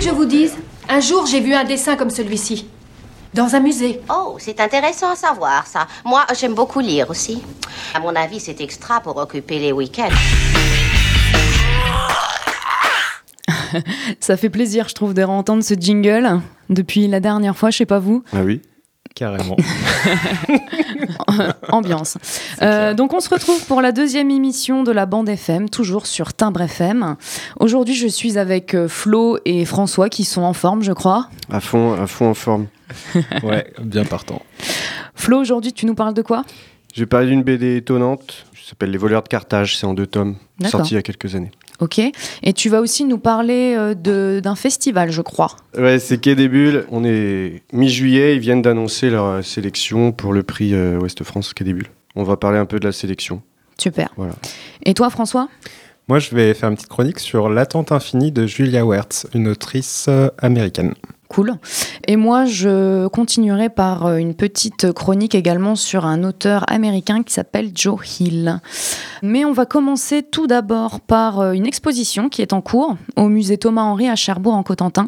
Que je vous dise Un jour, j'ai vu un dessin comme celui-ci. Dans un musée. Oh, c'est intéressant à savoir, ça. Moi, j'aime beaucoup lire aussi. À mon avis, c'est extra pour occuper les week-ends. Ça fait plaisir, je trouve, de réentendre ce jingle depuis la dernière fois, je sais pas vous. Ah oui Carrément. Ambiance. Euh, donc on se retrouve pour la deuxième émission de la bande FM, toujours sur Timbre FM. Aujourd'hui, je suis avec euh, Flo et François qui sont en forme, je crois. À fond, à fond en forme. ouais, bien partant. Flo, aujourd'hui, tu nous parles de quoi? Je vais parler d'une BD étonnante. Ça s'appelle Les voleurs de Carthage. C'est en deux tomes, sorti il y a quelques années. Ok. Et tu vas aussi nous parler euh, d'un festival, je crois. Ouais, c'est Quai des Bulles. On est mi-juillet. Ils viennent d'annoncer leur euh, sélection pour le prix euh, Ouest France Quai des Bulles. On va parler un peu de la sélection. Super. Voilà. Et toi, François? Moi, je vais faire une petite chronique sur L'attente infinie de Julia Wertz, une autrice américaine. Cool. Et moi, je continuerai par euh, une petite chronique également sur un auteur américain qui s'appelle Joe Hill. Mais on va commencer tout d'abord par euh, une exposition qui est en cours au musée Thomas-Henry à Cherbourg en Cotentin.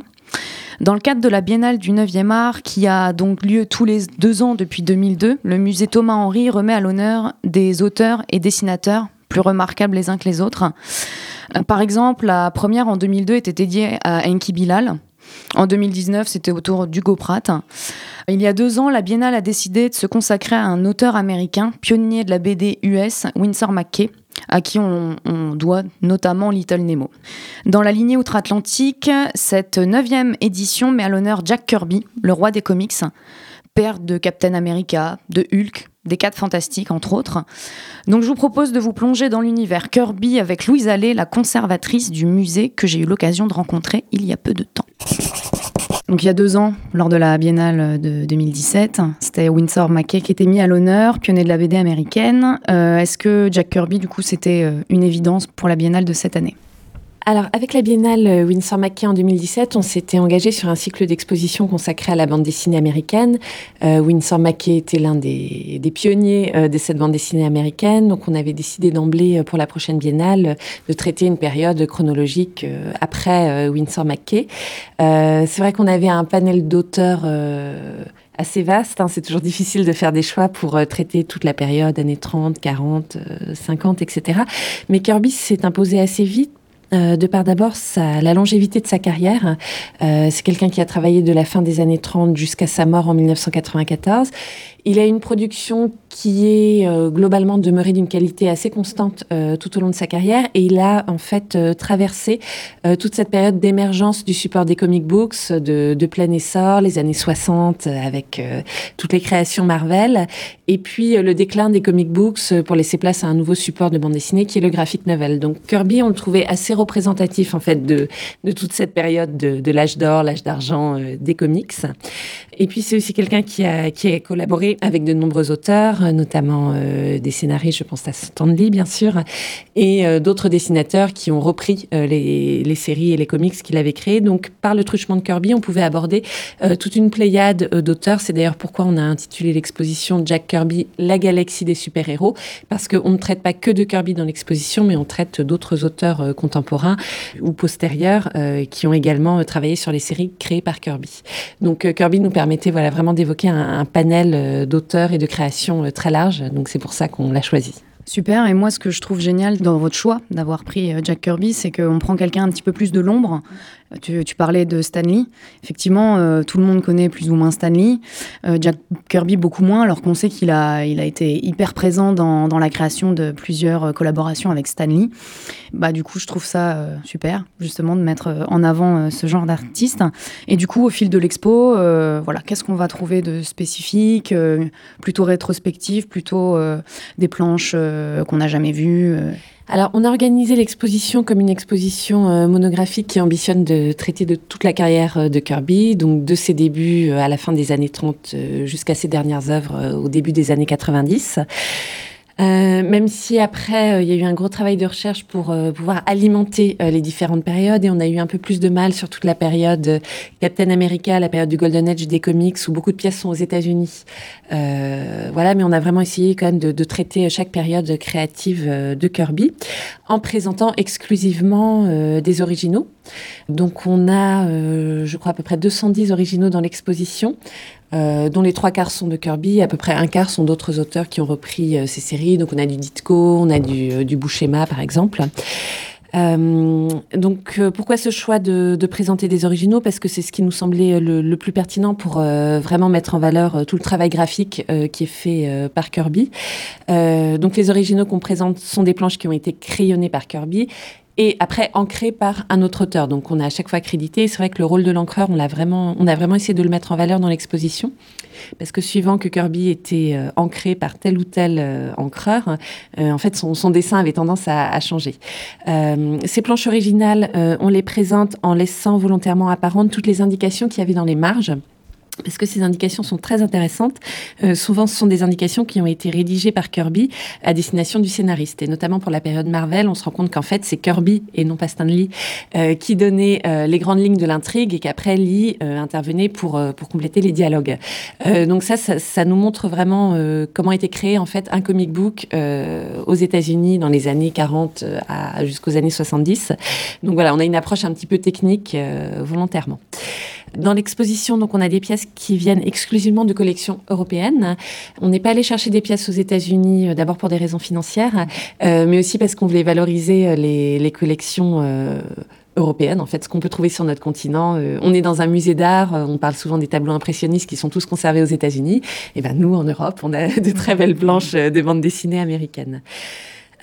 Dans le cadre de la Biennale du 9e art, qui a donc lieu tous les deux ans depuis 2002, le musée Thomas-Henry remet à l'honneur des auteurs et dessinateurs plus remarquables les uns que les autres. Euh, par exemple, la première en 2002 était dédiée à Enki Bilal, en 2019, c'était autour d'Hugo Pratt. Il y a deux ans, la Biennale a décidé de se consacrer à un auteur américain, pionnier de la BD US, Winsor McKay, à qui on, doit notamment Little Nemo. Dans la lignée outre-Atlantique, cette neuvième édition met à l'honneur Jack Kirby, le roi des comics, père de Captain America, de Hulk, des quatre fantastiques entre autres. Donc je vous propose de vous plonger dans l'univers Kirby avec Louise Allais, la conservatrice du musée que j'ai eu l'occasion de rencontrer il y a peu de temps. Donc il y a deux ans, lors de la Biennale de 2017, c'était Winsor McKay qui était mis à l'honneur, pionnier de la BD américaine. Euh, est-ce que Jack Kirby, du coup, c'était euh, une évidence pour la Biennale de cette année? Alors, avec la Biennale euh, Winsor McKay en 2017, on s'était engagé sur un cycle d'exposition consacré à la bande dessinée américaine. Euh, Winsor McKay était l'un des, pionniers euh, de cette bande dessinée américaine, donc on avait décidé d'emblée pour la prochaine Biennale de traiter une période chronologique après Winsor McKay. C'est vrai qu'on avait un panel d'auteurs assez vaste. Hein. C'est toujours difficile de faire des choix pour traiter toute la période, années 30, 40, 50, etc. Mais Kirby s'est imposé assez vite euh, de par d'abord la longévité de sa carrière. Euh, c'est quelqu'un qui a travaillé de la fin des années 30 jusqu'à sa mort en 1994. Il a une production qui est euh, globalement demeurée d'une qualité assez constante euh, tout au long de sa carrière et il a en fait euh, traversé toute cette période d'émergence du support des comic books de, de, plein essor, les années 60 avec toutes les créations Marvel et puis le déclin des comic books pour laisser place à un nouveau support de bande dessinée qui est le graphic novel. Donc Kirby, on le trouvait assez représentatif en fait de, de toute cette période de, de l'âge d'or, l'âge d'argent des comics. Et puis c'est aussi quelqu'un qui a, qui a collaboré avec de nombreux auteurs, notamment euh, des scénaristes, je pense à Stanley bien sûr, et euh, d'autres dessinateurs qui ont repris euh, les, séries et les comics qu'il avait créés. Donc par le truchement de Kirby, on pouvait aborder toute une pléiade d'auteurs. C'est d'ailleurs pourquoi on a intitulé l'exposition Jack Kirby, la galaxie des super-héros, parce qu'on ne traite pas que de Kirby dans l'exposition, mais on traite d'autres auteurs contemporains ou postérieurs qui ont également travaillé sur les séries créées par Kirby. Donc Kirby nous permet permettait voilà, vraiment d'évoquer un, panel euh, d'auteurs et de créations euh, très large. Donc c'est pour ça qu'on l'a choisi. Super, et moi ce que je trouve génial dans votre choix d'avoir pris euh, Jack Kirby, c'est qu'on prend quelqu'un un petit peu plus de l'ombre, tu, parlais de Stanley. Effectivement, euh, tout le monde connaît plus ou moins Stanley. Euh, Jack Kirby, beaucoup moins, alors qu'on sait qu'il a, il a été hyper présent dans, la création de plusieurs euh, collaborations avec Stanley. Bah, du coup, je trouve ça super, justement, de mettre en avant ce genre d'artiste. Et du coup, au fil de l'expo, voilà, qu'est-ce qu'on va trouver de spécifique, plutôt rétrospectif, plutôt des planches qu'on n'a jamais vues alors, on a organisé l'exposition comme une exposition euh, monographique qui ambitionne de traiter de toute la carrière euh, de Kirby, donc de ses débuts euh, à la fin des années 30 jusqu'à ses dernières œuvres au début des années 90. Euh, même si après, euh, il y a eu un gros travail de recherche pour euh, pouvoir alimenter les différentes périodes et on a eu un peu plus de mal sur toute la période Captain America, la période du Golden Age des comics où beaucoup de pièces sont aux États-Unis. voilà, mais on a vraiment essayé quand même de traiter chaque période créative de Kirby en présentant exclusivement des originaux. Donc on a, je crois, à peu près 210 originaux dans l'exposition. Euh, dont les trois quarts sont de Kirby, à peu près un quart sont d'autres auteurs qui ont repris euh, ces séries. Donc on a du Ditko, on a du, euh, du Bouchema par exemple. donc pourquoi ce choix de, présenter des originaux? Parce que c'est ce qui nous semblait le, le plus pertinent pour vraiment mettre en valeur tout le travail graphique qui est fait par Kirby. donc les originaux qu'on présente sont des planches qui ont été crayonnées par Kirby et après ancré par un autre auteur. Donc on a à chaque fois crédité. C'est vrai que le rôle de l'encreur, on on a vraiment essayé de le mettre en valeur dans l'exposition, parce que suivant que Kirby était euh, ancré par tel ou tel euh, encreur, euh, en fait son, dessin avait tendance à, à changer. ces planches originales, on les présente en laissant volontairement apparentes toutes les indications qu'il y avait dans les marges parce que ces indications sont très intéressantes. Euh, souvent, ce sont des indications qui ont été rédigées par Kirby à destination du scénariste. Et notamment pour la période Marvel, on se rend compte qu'en fait, c'est Kirby et non pas Stan Lee euh, qui donnait euh, les grandes lignes de l'intrigue et qu'après Lee intervenait pour, pour compléter les dialogues. donc ça, ça, nous montre vraiment comment a été créé en fait un comic book aux États-Unis dans les années 40 à, jusqu'aux années 70. Donc voilà, on a une approche un petit peu technique volontairement. Dans l'exposition, donc, on a des pièces qui viennent exclusivement de collections européennes. On n'est pas allé chercher des pièces aux États-Unis, euh, d'abord pour des raisons financières, euh, mais aussi parce qu'on voulait valoriser euh, les, collections. européennes, en fait, ce qu'on peut trouver sur notre continent. on est dans un musée d'art, on parle souvent des tableaux impressionnistes qui sont tous conservés aux États-Unis. Et ben nous, en Europe, on a de très belles planches de bandes dessinées américaines.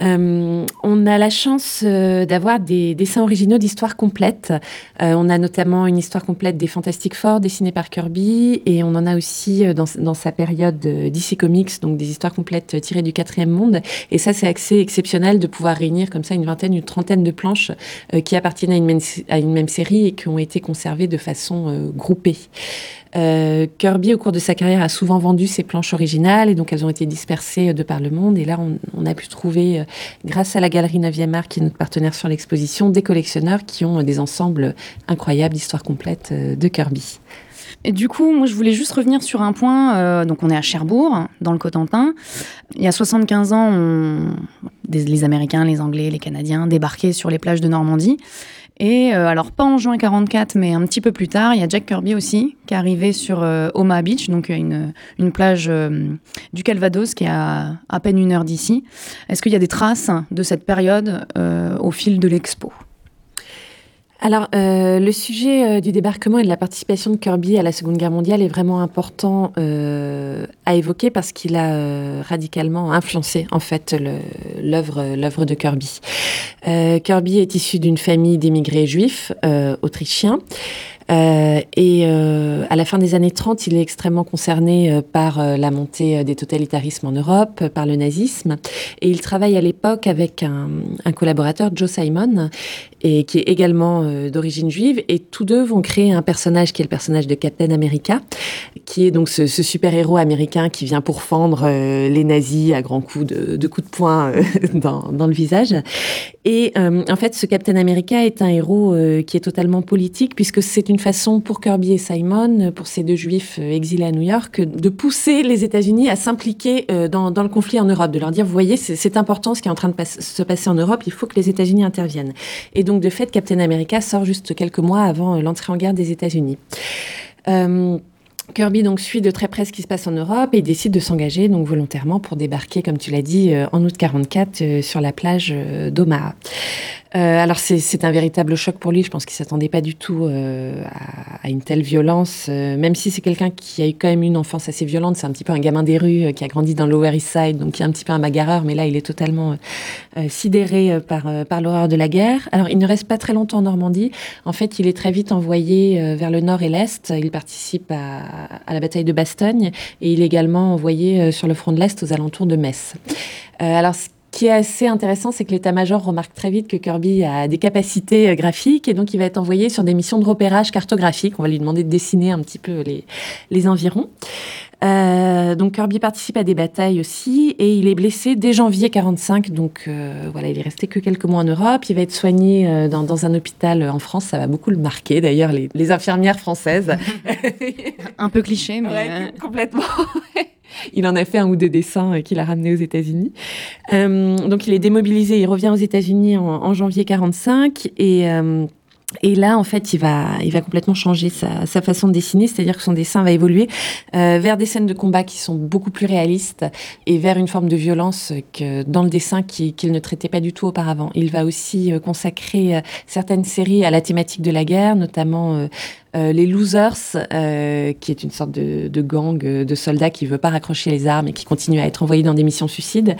Euh, on a la chance euh, d'avoir des dessins originaux d'histoires complètes. Euh, on a notamment une histoire complète des Fantastic Four dessinée par Kirby et on en a aussi dans, sa période DC Comics, donc des histoires complètes tirées du quatrième monde. Et ça, c'est assez exceptionnel de pouvoir réunir comme ça une vingtaine, une trentaine de planches qui appartiennent à une, même, série et qui ont été conservées de façon groupée. Kirby, au cours de sa carrière, a souvent vendu ses planches originales et donc elles ont été dispersées de par le monde. Et là, on, a pu trouver, grâce à la galerie 9e Art, qui est notre partenaire sur l'exposition, des collectionneurs qui ont des ensembles incroyables d'histoires complètes de Kirby. Et du coup, moi, je voulais juste revenir sur un point. donc, on est à Cherbourg, dans le Cotentin. Il y a 75 ans, les Américains, les Anglais, les Canadiens débarquaient sur les plages de Normandie. Et euh, alors, pas en juin 44, mais un petit peu plus tard, il y a Jack Kirby aussi, qui est arrivé sur euh, Omaha Beach, donc une, une plage euh, du Calvados qui est à à peine une heure d'ici. Est-ce qu'il y a des traces de cette période au fil de l'expo? Alors, euh, le sujet euh, du débarquement et de la participation de Kirby à la Seconde Guerre mondiale est vraiment important euh, à évoquer parce qu'il a radicalement influencé en fait l'œuvre de Kirby. Kirby est issu d'une famille d'émigrés juifs autrichiens. Euh, et euh, à la fin des années 30, il est extrêmement concerné euh, par la montée des totalitarismes en Europe, par le nazisme. Et il travaille à l'époque avec un, collaborateur, Joe Simon, et qui est également d'origine juive. Et tous deux vont créer un personnage qui est le personnage de Captain America, qui est donc ce, super-héros américain qui vient pourfendre les nazis à grands coups de, coups de poing dans, le visage. Et en fait, ce Captain America est un héros qui est totalement politique, puisque c'est une façon pour Kirby et Simon, pour ces deux juifs euh, exilés à New York, de pousser les États-Unis à s'impliquer euh, dans, le conflit en Europe, de leur dire, vous voyez, c'est important ce qui est en train de se passer en Europe, il faut que les États-Unis interviennent. Et donc, de fait, Captain America sort juste quelques mois avant euh, l'entrée en guerre des États-Unis. Kirby donc suit de très près ce qui se passe en Europe et décide de s'engager donc volontairement pour débarquer, comme tu l'as dit, en août 44 sur la plage d'Omaha. Euh, alors c'est un véritable choc pour lui. Je pense qu'il s'attendait pas du tout euh, à, à, une telle violence. Euh, même si c'est quelqu'un qui a eu quand même une enfance assez violente, c'est un petit peu un gamin des rues euh, qui a grandi dans l'Over East Side, donc qui est un petit peu un bagarreur. Mais là, il est totalement sidéré par par l'horreur de la guerre. Alors il ne reste pas très longtemps en Normandie. En fait, il est très vite envoyé vers le nord et l'est. Il participe à, à, la bataille de Bastogne et il est également envoyé sur le front de l'est aux alentours de Metz. alors qui est assez intéressant, c'est que l'état-major remarque très vite que Kirby a des capacités euh, graphiques et donc il va être envoyé sur des missions de repérage cartographique. On va lui demander de dessiner un petit peu les, les environs. Euh, donc Kirby participe à des batailles aussi et il est blessé dès janvier 45. Donc euh, voilà, il est resté que quelques mois en Europe. Il va être soigné euh, dans, dans, un hôpital en France. Ça va beaucoup le marquer d'ailleurs, les, les, infirmières françaises. un peu cliché, mais ouais, complètement. il en a fait un ou deux dessins qu'il a ramenés aux États-Unis. Euh, donc il est démobilisé, il revient aux États-Unis en, janvier 45 et euh, et là, en fait, il va, il va complètement changer sa, façon de dessiner, c'est-à-dire que son dessin va évoluer euh, vers des scènes de combat qui sont beaucoup plus réalistes et vers une forme de violence que dans le dessin qu'il qui ne traitait pas du tout auparavant. Il va aussi euh, consacrer euh, certaines séries à la thématique de la guerre, notamment euh, euh, les Losers, euh, qui est une sorte de, gang de soldats qui ne veut pas raccrocher les armes et qui continue à être envoyé dans des missions suicides.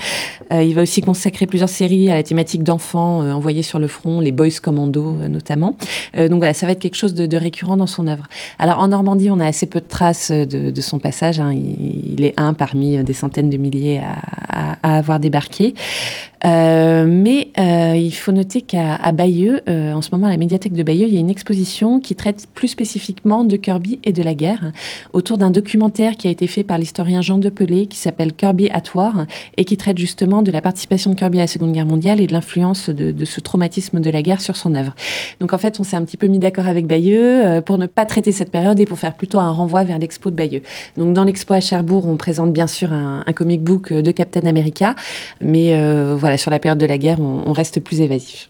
Euh, il va aussi consacrer plusieurs séries à la thématique d'enfants envoyés sur le front, les Boys Commando notamment. donc voilà, ça va être quelque chose de, récurrent dans son œuvre. Alors en Normandie, on a assez peu de traces de, son passage. Hein. Il, est un parmi des centaines de milliers à, avoir débarqué. Mais il faut noter qu'à Bayeux, en ce moment à la médiathèque de Bayeux, il y a une exposition qui traite plus spécifiquement de Kirby et de la guerre, autour d'un documentaire qui a été fait par l'historien Jean Depelé, qui s'appelle Kirby at War, et qui traite justement de la participation de Kirby à la Seconde Guerre mondiale et de l'influence de, ce traumatisme de la guerre sur son œuvre. Donc en fait, on s'est un petit peu mis d'accord avec Bayeux euh, pour ne pas traiter cette période et pour faire plutôt un renvoi vers l'expo de Bayeux. Donc dans l'expo à Cherbourg, on présente bien sûr un, comic book de Captain America, mais euh, voilà, sur la période de la guerre, on reste plus évasif.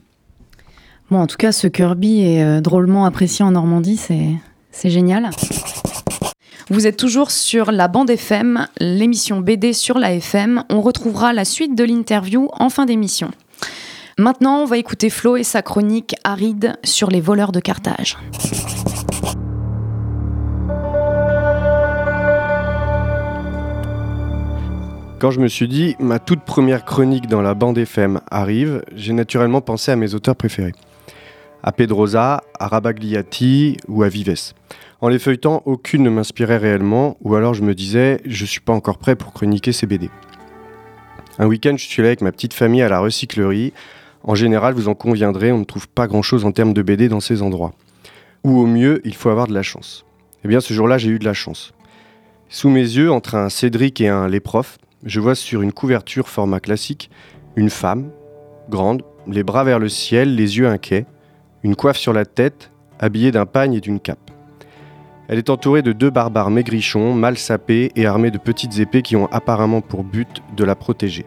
Bon, en tout cas, ce Kirby est euh, drôlement apprécié en Normandie, c'est génial. Vous êtes toujours sur la bande FM, l'émission BD sur la FM. On retrouvera la suite de l'interview en fin d'émission. Maintenant, on va écouter Flo et sa chronique aride sur les voleurs de Carthage. Quand je me suis dit, ma toute première chronique dans la bande FM arrive, j'ai naturellement pensé à mes auteurs préférés. À Pedrosa, à Rabagliati ou à Vives. En les feuilletant, aucune ne m'inspirait réellement, ou alors je me disais, je suis pas encore prêt pour chroniquer ces BD. Un week-end, je suis là avec ma petite famille à la recyclerie. En général, vous en conviendrez, on ne trouve pas grand-chose en termes de BD dans ces endroits. Ou au mieux, il faut avoir de la chance. Eh bien, ce jour-là, j'ai eu de la chance. Sous mes yeux, entre un Cédric et un Les Profs, je vois sur une couverture format classique une femme, grande, les bras vers le ciel, les yeux inquiets, une coiffe sur la tête, habillée d'un pagne et d'une cape. Elle est entourée de deux barbares maigrichons, mal sapés et armés de petites épées qui ont apparemment pour but de la protéger.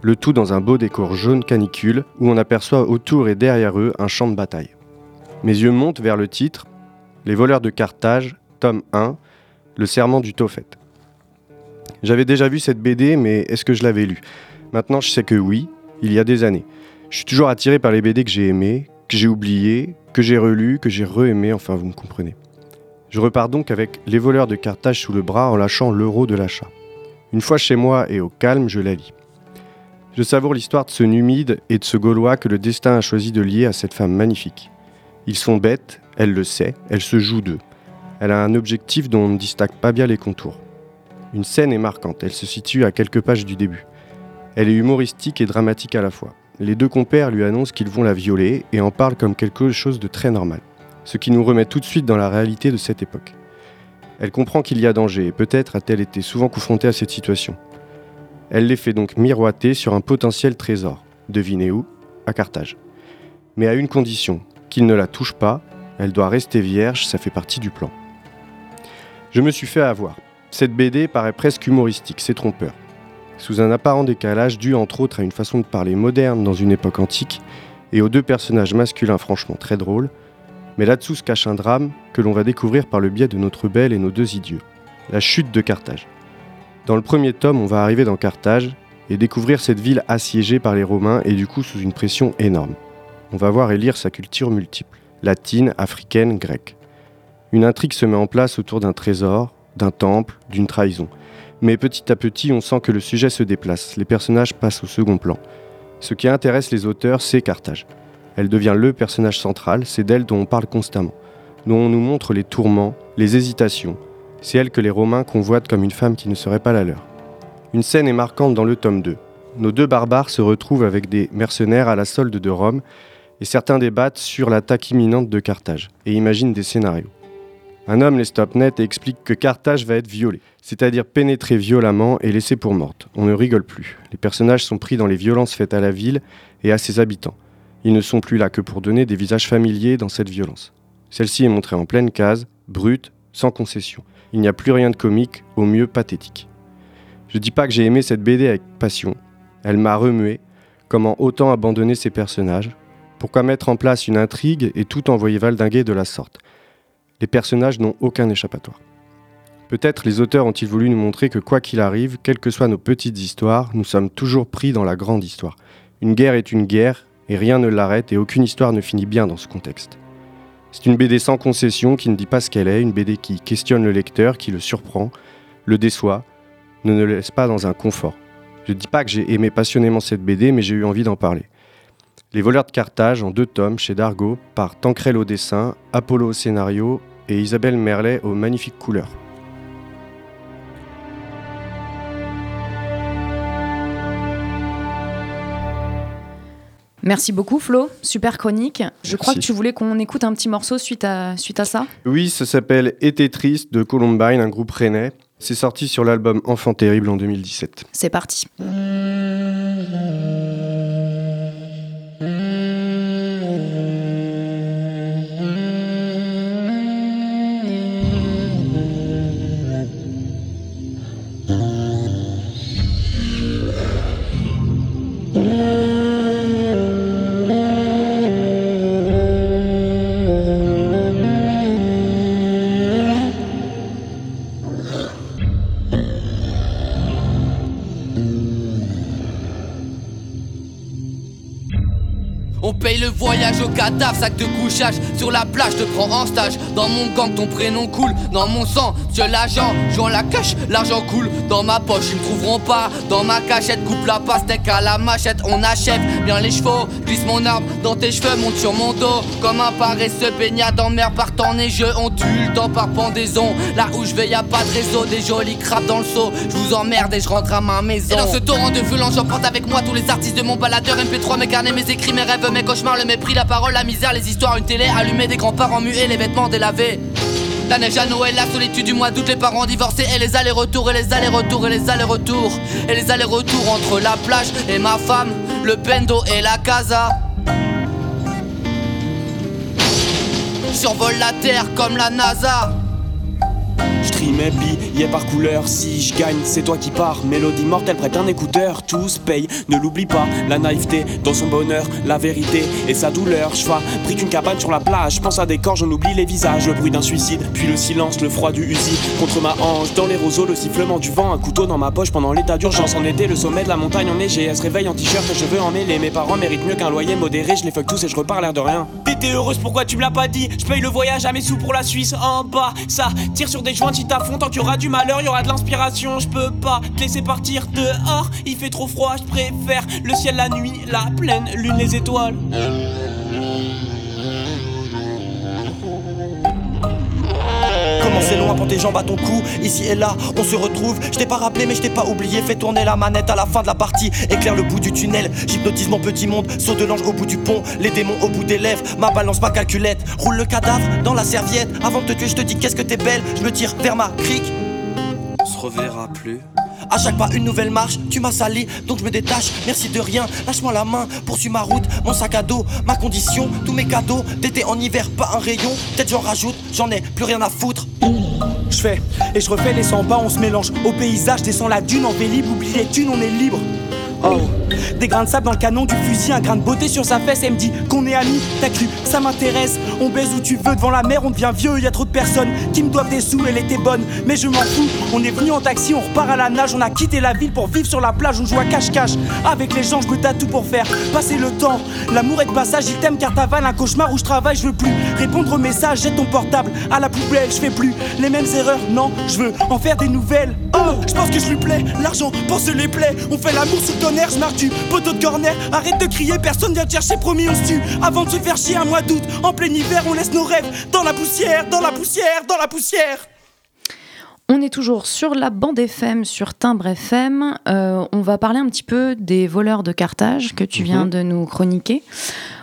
Le tout dans un beau décor jaune canicule où on aperçoit autour et derrière eux un champ de bataille. Mes yeux montent vers le titre Les voleurs de Carthage, tome 1, Le serment du Tophet. J'avais déjà vu cette BD, mais est-ce que je l'avais lue? Maintenant, je sais que oui, il y a des années. Je suis toujours attiré par les BD que j'ai aimées, que j'ai oubliées, que j'ai relues, que j'ai re-aimées, enfin vous me comprenez. Je repars donc avec Les voleurs de Carthage sous le bras en lâchant l'euro de l'achat. Une fois chez moi et au calme, je la lis. Je savoure l'histoire de ce numide et de ce Gaulois que le destin a choisi de lier à cette femme magnifique. Ils sont bêtes, elle le sait, elle se joue d'eux. Elle a un objectif dont on ne distingue pas bien les contours. Une scène est marquante, elle se situe à quelques pages du début. Elle est humoristique et dramatique à la fois. Les deux compères lui annoncent qu'ils vont la violer et en parlent comme quelque chose de très normal, ce qui nous remet tout de suite dans la réalité de cette époque. Elle comprend qu'il y a danger et peut-être a-t-elle été souvent confrontée à cette situation. Elle les fait donc miroiter sur un potentiel trésor. Devinez où À Carthage. Mais à une condition, qu'il ne la touche pas, elle doit rester vierge, ça fait partie du plan. Je me suis fait avoir. Cette BD paraît presque humoristique, c'est trompeur. Sous un apparent décalage dû entre autres à une façon de parler moderne dans une époque antique et aux deux personnages masculins franchement très drôles, mais là-dessous se cache un drame que l'on va découvrir par le biais de notre belle et nos deux idiots, la chute de Carthage. Dans le premier tome, on va arriver dans Carthage et découvrir cette ville assiégée par les Romains et du coup sous une pression énorme. On va voir et lire sa culture multiple, latine, africaine, grecque. Une intrigue se met en place autour d'un trésor, d'un temple, d'une trahison. Mais petit à petit, on sent que le sujet se déplace, les personnages passent au second plan. Ce qui intéresse les auteurs, c'est Carthage. Elle devient le personnage central, c'est d'elle dont on parle constamment, dont on nous montre les tourments, les hésitations. C'est elle que les Romains convoitent comme une femme qui ne serait pas la leur. Une scène est marquante dans le tome 2. nos deux barbares se retrouvent avec des mercenaires à la solde de Rome, et certains débattent sur l'attaque imminente de Carthage, et imaginent des scénarios. Un homme les stoppe net et explique que Carthage va être violée, c'est-à-dire pénétrée violemment et laissée pour morte. On ne rigole plus. Les personnages sont pris dans les violences faites à la ville et à ses habitants. Ils ne sont plus là que pour donner des visages familiers dans cette violence. Celle-ci est montrée en pleine case, brute, sans concession. Il n'y a plus rien de comique, au mieux pathétique. Je dis pas que j'ai aimé cette BD avec passion. Elle m'a remué. Comment autant abandonner ces personnages? Pourquoi mettre en place une intrigue et tout envoyer valdinguer de la sorte? Les personnages n'ont aucun échappatoire. Peut-être les auteurs ont-ils voulu nous montrer que quoi qu'il arrive, quelles que soient nos petites histoires, nous sommes toujours pris dans la grande histoire. Une guerre est une guerre, et rien ne l'arrête, et aucune histoire ne finit bien dans ce contexte. C'est une BD sans concession qui ne dit pas ce qu'elle est, une BD qui questionne le lecteur, qui le surprend, le déçoit, ne le laisse pas dans un confort. Je ne dis pas que j'ai aimé passionnément cette BD, mais j'ai eu envie d'en parler. Les voleurs de Carthage en deux tomes chez Dargo par Tancrel au dessin, Apollo au scénario et Isabelle Merlet aux magnifiques couleurs. Merci beaucoup Flo, super chronique. Je crois que tu voulais qu'on écoute un petit morceau suite à, suite à ça. Oui, ça s'appelle Été triste de Columbine, un groupe rennais. C'est sorti sur l'album Enfant terrible en 2017. C'est parti. Voyage au cadavre, sac de couchage Sur la plage, te prends en stage. Dans mon gang, ton prénom coule Dans mon sang, monsieur l'agent Jouant la cache, l'argent coule Dans ma poche, ils me trouveront pas Dans ma cachette, coupe la pastèque à la machette. On achève bien les chevaux Glisse mon arme dans tes cheveux, monte sur mon dos. Comme un paresseux baignade dans mer partant neigeux On tue le temps par pendaison. Là où je vais, y a pas de réseau Des jolis crabes dans le seau. Je vous emmerde et je rentre à ma maison. Et dans ce torrent de violence, j'emporte avec moi Tous les artistes de mon baladeur. MP3, mes carnets, mes écrits, mes rêves mes cauchemars, le mépris, la parole, la misère, les histoires, une télé allumée, des grands-parents muets, les vêtements délavés. La neige à Noël, la solitude du mois d'août, les parents divorcés et les allers-retours et les allers-retours et les allers-retours et les allers-retours entre la plage et ma femme, le bendo et la casa. Survole la terre comme la NASA. Mes billets par couleur. Si je gagne, c'est toi qui pars. Mélodie mortelle, prête un écouteur. Tous payent, ne l'oublie pas. La naïveté dans son bonheur, la vérité et sa douleur. Je pris qu'une cabane sur la plage. Pense à des corps, j'en oublie les visages. Le bruit d'un suicide, puis le silence, le froid du Uzi contre ma hanche. Dans les roseaux, le sifflement du vent. Un couteau dans ma poche pendant l'état d'urgence. En été, le sommet de la montagne enneigée. Elle se réveille en t-shirt, je veux en mêler. Mes parents méritent mieux qu'un loyer modéré. Je les fuck tous et je repars l'air de rien. T'étais heureuse, pourquoi tu me l'as pas dit? Je paye le voyage à mes sous pour la Suisse en bas. Ça tire sur des joints si t'as fond, tant qu'il y aura du malheur, il y aura de l'inspiration. Je peux pas te laisser partir dehors, il fait trop froid, je préfère le ciel la nuit, la pleine lune, les étoiles. C'est loin pour tes jambes à ton cou Ici et là, on se retrouve. Je t'ai pas rappelé, mais je t'ai pas oublié. Fais tourner la manette à la fin de la partie. Éclaire le bout du tunnel. J'hypnotise mon petit monde. Saut de l'ange au bout du pont. Les démons au bout des lèvres. Ma balance, ma calculette. Roule le cadavre dans la serviette. Avant de te tuer, je te dis qu'est-ce que t'es belle. Je me tire vers ma crique. On se reverra plus. À chaque pas une nouvelle marche, tu m'as sali, donc je me détache, merci de rien, lâche-moi la main, poursuis ma route, mon sac à dos, ma condition, tous mes cadeaux, d'été en hiver, pas un rayon, peut-être j'en rajoute, j'en ai plus rien à foutre. Je fais et je refais les 100 pas, on se mélange au paysage, descends la dune en vélib, oublie les thunes, on est libre. Oh, des grains de sable dans le canon du fusil, un grain de beauté sur sa fesse, elle me dit qu'on est amis, t'as cru, ça m'intéresse, on baise où tu veux, devant la mer, on devient vieux, y a trop de personnes qui me doivent des sous, elle était bonne, mais je m'en fous, on est venu en taxi, on repart à la nage, on a quitté la ville pour vivre sur la plage, on joue à cache-cache, avec les gens, je me tatoue pour faire passer le temps, l'amour est de passage, il t'aime car t'avales un cauchemar où je travaille, je veux plus répondre aux messages, jette ton portable à la poubelle, je fais plus les mêmes erreurs, non, je veux en faire des nouvelles, oh, je pense que je lui plais, l'argent pense les plaies, on fait l'amour sous ton air, je marque poteau de corner, arrête de crier, personne vient te chercher, promis on se tue, avant de se faire chier un mois d'août, en plein hiver, on laisse nos rêves dans la poussière, dans la poussière, dans la poussière. On est toujours sur la bande FM, sur Timbre FM. Euh, on va parler un petit peu des voleurs de Carthage que tu viens Mhm. de nous chroniquer.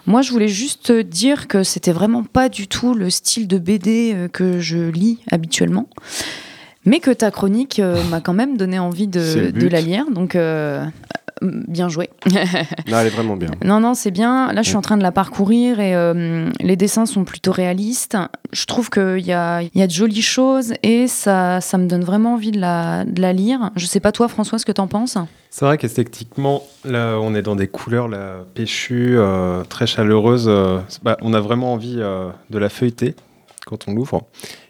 Moi, je voulais juste te dire que c'était vraiment pas du tout le style de BD euh, que je lis habituellement. Mais que ta chronique euh, m'a quand même donné envie de, la lire. Donc, euh, euh, bien joué. Non, elle est vraiment bien. Non, non, c'est bien. Là, je suis en train de la parcourir et euh, les dessins sont plutôt réalistes. Je trouve qu'il y a, il y a de jolies choses et ça, ça me donne vraiment envie de la, de la lire. Je sais pas toi, François, ce que t'en penses? C'est vrai qu'esthétiquement, là, on est dans des couleurs là, péchues, euh, très chaleureuses. euh, bah, on a vraiment envie euh, de la feuilleter quand on l'ouvre.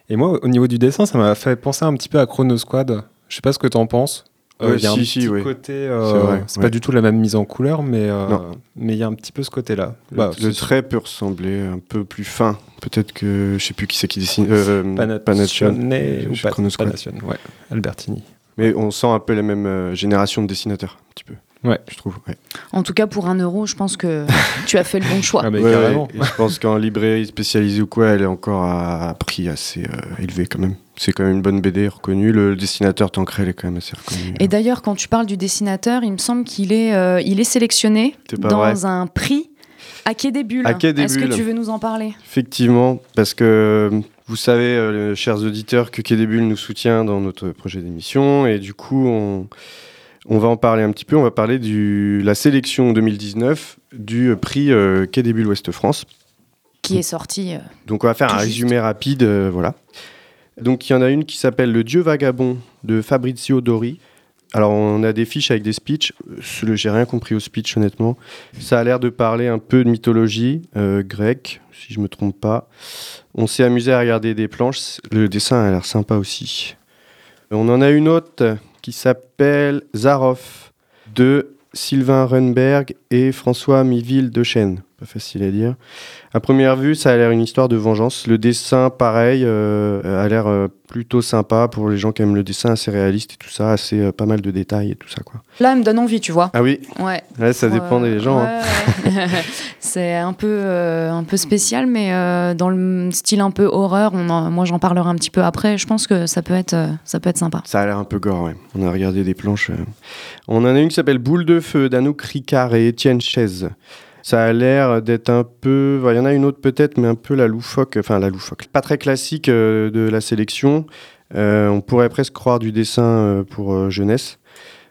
Et moi, au niveau du dessin, ça m'a fait penser un petit peu à Chrono Squad. Je sais pas ce que tu en penses. Euh, Ouais, Il y a un si, petit si, oui. côté. C'est euh, c'est ouais. pas du tout la même mise en couleur, mais euh, mais il y a un petit peu ce côté-là. Le- Bah, le trait peut ressembler un peu plus fin. Peut-être que je sais plus qui c'est qui dessine. Euh, Panatione ou. Panatione, ouais, Albertini. Mais on sent un peu la même euh, génération de dessinateurs, un petit peu. Ouais. Je trouve. ouais. En tout cas, pour un euro, je pense que tu as fait le bon choix. Ah, Ouais, et je pense qu'en librairie spécialisée ou quoi, elle est encore à à prix assez euh, élevé quand même. C'est quand même une bonne BD reconnue. Le dessinateur Tancrel est quand même assez reconnu. Et d'ailleurs, quand tu parles du dessinateur, il me semble qu'il est, euh, il est sélectionné dans vrai. un prix à Quai des Bulles. À Quai des Est-ce que Bulles. tu veux nous en parler? Effectivement, parce que euh, vous savez, euh, chers auditeurs, que Quai des Bulles nous soutient dans notre projet d'émission. Et du coup, on, on va en parler un petit peu. On va parler de la sélection 2019 du euh, prix euh, Quai des Bulles Ouest-France. Qui est sorti euh, Donc on va faire un juste. résumé rapide, euh, voilà. Donc il y en a une qui s'appelle Le Dieu vagabond de Fabrizio Dori. Alors on a des fiches avec des speeches. J'ai rien compris au speech honnêtement. Ça a l'air de parler un peu de mythologie grecque, si je me trompe pas. On s'est amusé à regarder des planches. Le dessin a l'air sympa aussi. On en a une autre qui s'appelle Zaroff de Sylvain Runberg et François Miville de. Pas facile à dire. À première vue, ça a l'air une histoire de vengeance. Le dessin, pareil, euh, a l'air euh, plutôt sympa pour les gens qui aiment le dessin assez réaliste et tout ça, assez euh, pas mal de détails et tout ça quoi. Là, elle me donne envie, tu vois. Ah oui? Ouais. Ouais, ça dépend des gens. hein. ouais, c'est un peu, un peu spécial, mais dans le style un peu horreur. On en- moi, j'en parlerai un petit peu après. Je pense que ça peut être, ça peut être sympa. Ça a l'air un peu gore, ouais. On a regardé des planches. On en a une qui s'appelle Boule de feu d'Anouk Ricard et Étienne Chaise. Ça a l'air d'être un peu. Il y en a une autre peut-être, mais un peu la loufoque. Enfin, la loufoque. Pas très classique euh, de la sélection. Euh, on pourrait presque croire du dessin euh, pour jeunesse.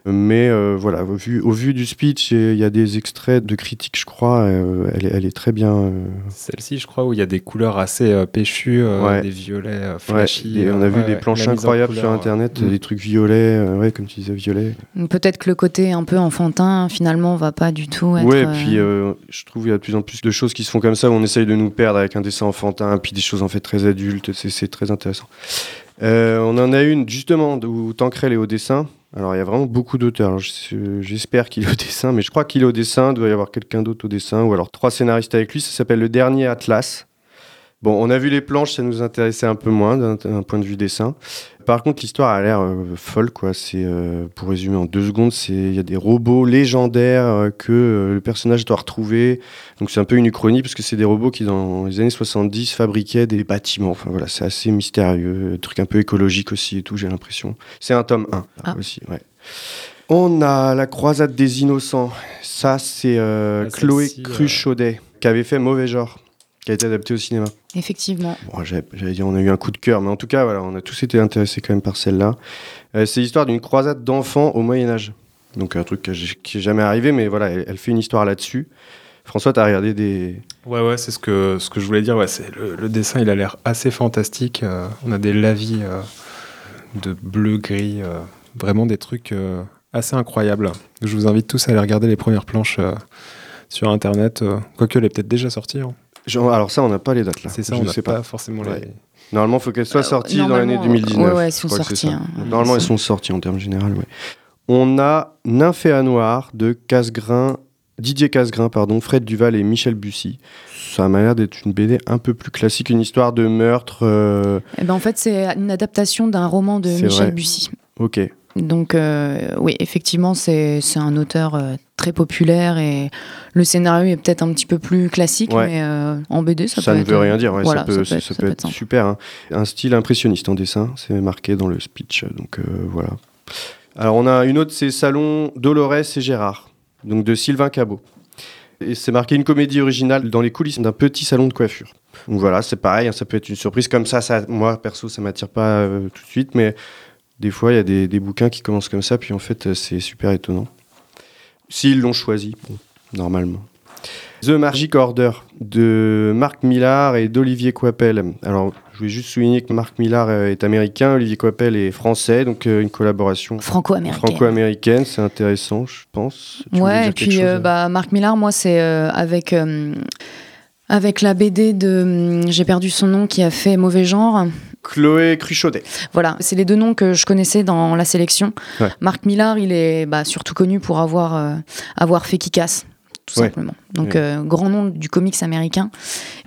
Mais euh, voilà, au vu, au vu du speech, il y a des extraits de critiques, je crois. euh, elle, est, elle est très bien. euh, Celle-ci, je crois, où il y a des couleurs assez euh, péchues, euh, Ouais. des violets euh, ouais, flashy. et on a euh, vu ouais, des planches incroyables sur internet, des trucs violets, euh, ouais, comme tu disais, violets. Peut-être que le côté un peu enfantin, finalement, va pas du tout être. Ouais, et puis euh, je trouve qu'il y a de plus en plus de choses qui se font comme ça, où on essaye de nous perdre avec un dessin enfantin, puis des choses en fait très adultes, c'est- c'est très intéressant. Euh, on en a une justement où Tancrel est au dessin. Alors il y a vraiment beaucoup d'auteurs. Je- J'espère qu'il est au dessin, mais je crois qu'il est au dessin. Il doit y avoir quelqu'un d'autre au dessin, ou alors trois scénaristes avec lui. Ça s'appelle Le Dernier Atlas. Bon, on a vu les planches, ça nous intéressait un peu moins d'un point de vue dessin. Par contre, l'histoire a l'air euh, folle, quoi. C'est euh, pour résumer en deux secondes, c'est il y a des robots légendaires euh, que euh, le personnage doit retrouver. Donc c'est un peu une uchronie parce que c'est des robots qui dans les années 70 fabriquaient des bâtiments. Enfin voilà, c'est assez mystérieux, truc un peu écologique aussi et tout. J'ai l'impression. C'est un tome 1 là, Ah. aussi, ouais. On a la croisade des innocents. Ça, c'est euh, Ah, Chloé Cruchaudet qui avait fait Mauvais genre, qui a été adapté au cinéma. Effectivement. Bon, j'allais dire on a eu un coup de cœur, mais en tout cas, voilà, on a tous été intéressés quand même par celle-là. Euh, c'est l'histoire d'une croisade d'enfants au Moyen Âge. Donc un truc qui est jamais arrivé, mais voilà, elle, elle fait une histoire là-dessus. François, tu as regardé des... Ouais, ouais, c'est ce que, ce que je voulais dire. Ouais, c'est le, le dessin, il a l'air assez fantastique. euh, on a des lavis euh, de bleu-gris, euh, vraiment des trucs euh, assez incroyables. Je vous invite tous à aller regarder les premières planches euh, sur Internet. euh, quoique, elle est peut-être déjà sortie. hein. Genre, alors ça, on n'a pas les dates là. C'est ça, Je on n'a sais pas, forcément Ouais. les... Normalement, il faut qu'elles soient Euh, sorties dans l'année normalement, 2019. ouais, ouais, elles sont sorties, hein. Normalement, elles sont sorties en termes généraux. ouais. On a Nymphéa Noir de Casgrain, Didier Casgrain, pardon, Fred Duval et Michel Bussy. Ça m'a l'air d'être une BD un peu plus classique, une histoire de meurtre. euh, Eh ben, en fait, c'est une adaptation d'un roman de Michel vrai. Bussy. Ok. Donc euh, oui, effectivement, c'est un auteur euh, très populaire et le scénario est peut-être un petit peu plus classique, Ouais. mais euh, en BD, ça, Ça, peut ne être, veut rien dire, ouais, voilà, ça peut, ça ça peut être, sympa. super. hein. Un style impressionniste en dessin, c'est marqué dans le speech. Donc euh, voilà. Alors on a une autre, c'est Salon Dolores et Gérard, donc de Sylvain Cabot. Et c'est marqué une comédie originale dans les coulisses d'un petit salon de coiffure. Donc voilà, c'est pareil, hein, ça peut être une surprise comme ça. ça moi, perso, ça m'attire pas euh, tout de suite, mais des fois, il y a des, des bouquins qui commencent comme ça, puis en fait, euh, c'est super étonnant. S'ils l'ont choisi, bon, normalement. The Magic Order de Marc Millard et d'Olivier Coipel. Alors, je voulais juste souligner que Marc Millard euh, est américain, Olivier Coipel est français, donc euh, une collaboration Franco-américaine. franco-américaine, c'est intéressant, je pense. Tu Ouais, et puis euh, euh bah, Marc Millar, moi, c'est euh, avec, euh, avec la BD de. hum, J'ai perdu son nom, qui a fait Mauvais Genre. Chloé Cruchaudet. Voilà, c'est les deux noms que je connaissais dans la sélection. Ouais. Marc Millar, il est bah, surtout connu pour avoir, euh, avoir fait Kick-Ass, tout Ouais. simplement. Donc, Ouais. euh, grand nom du comics américain.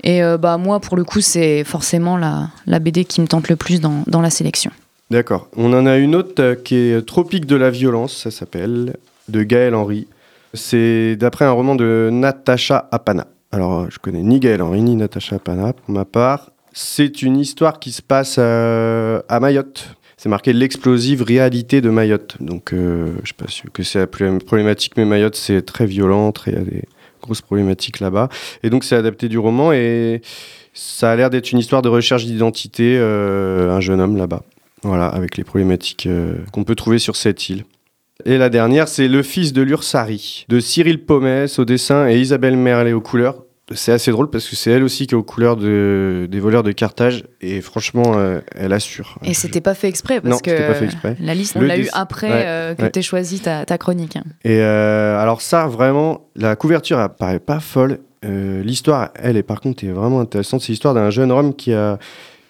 Et euh, bah, moi, pour le coup, c'est forcément la, la BD qui me tente le plus dans, dans la sélection. D'accord. On en a une autre qui est Tropique de la violence, ça s'appelle, de Gaël Henry. C'est d'après un roman de Natacha Apana. Alors, je connais ni Gaël Henry ni Natacha Apana pour ma part. C'est une histoire qui se passe euh, à Mayotte. C'est marqué l'explosive réalité de Mayotte. Donc, euh, je ne sais pas que c'est la plus- problématique, mais Mayotte, c'est très violent, il y a des grosses problématiques là-bas. Et donc, c'est adapté du roman et ça a l'air d'être une histoire de recherche d'identité, euh, un jeune homme là-bas. Voilà, avec les problématiques qu'on peut trouver sur cette île. Et la dernière, c'est Le fils de l'Ursari, de Cyril Pomès au dessin et Isabelle Merlet aux couleurs. C'est assez drôle parce que c'est elle aussi qui est aux couleurs de, des voleurs de Carthage et franchement, euh, elle assure. Et c'était pas fait exprès, parce Non, que pas fait exprès. la liste, on l'a eu après Ouais, euh, que ouais. tu choisi ta, ta chronique. Et euh, alors ça, vraiment, la couverture, elle paraît pas folle. L'histoire, elle, est par contre, est vraiment intéressante. C'est l'histoire d'un jeune homme qui a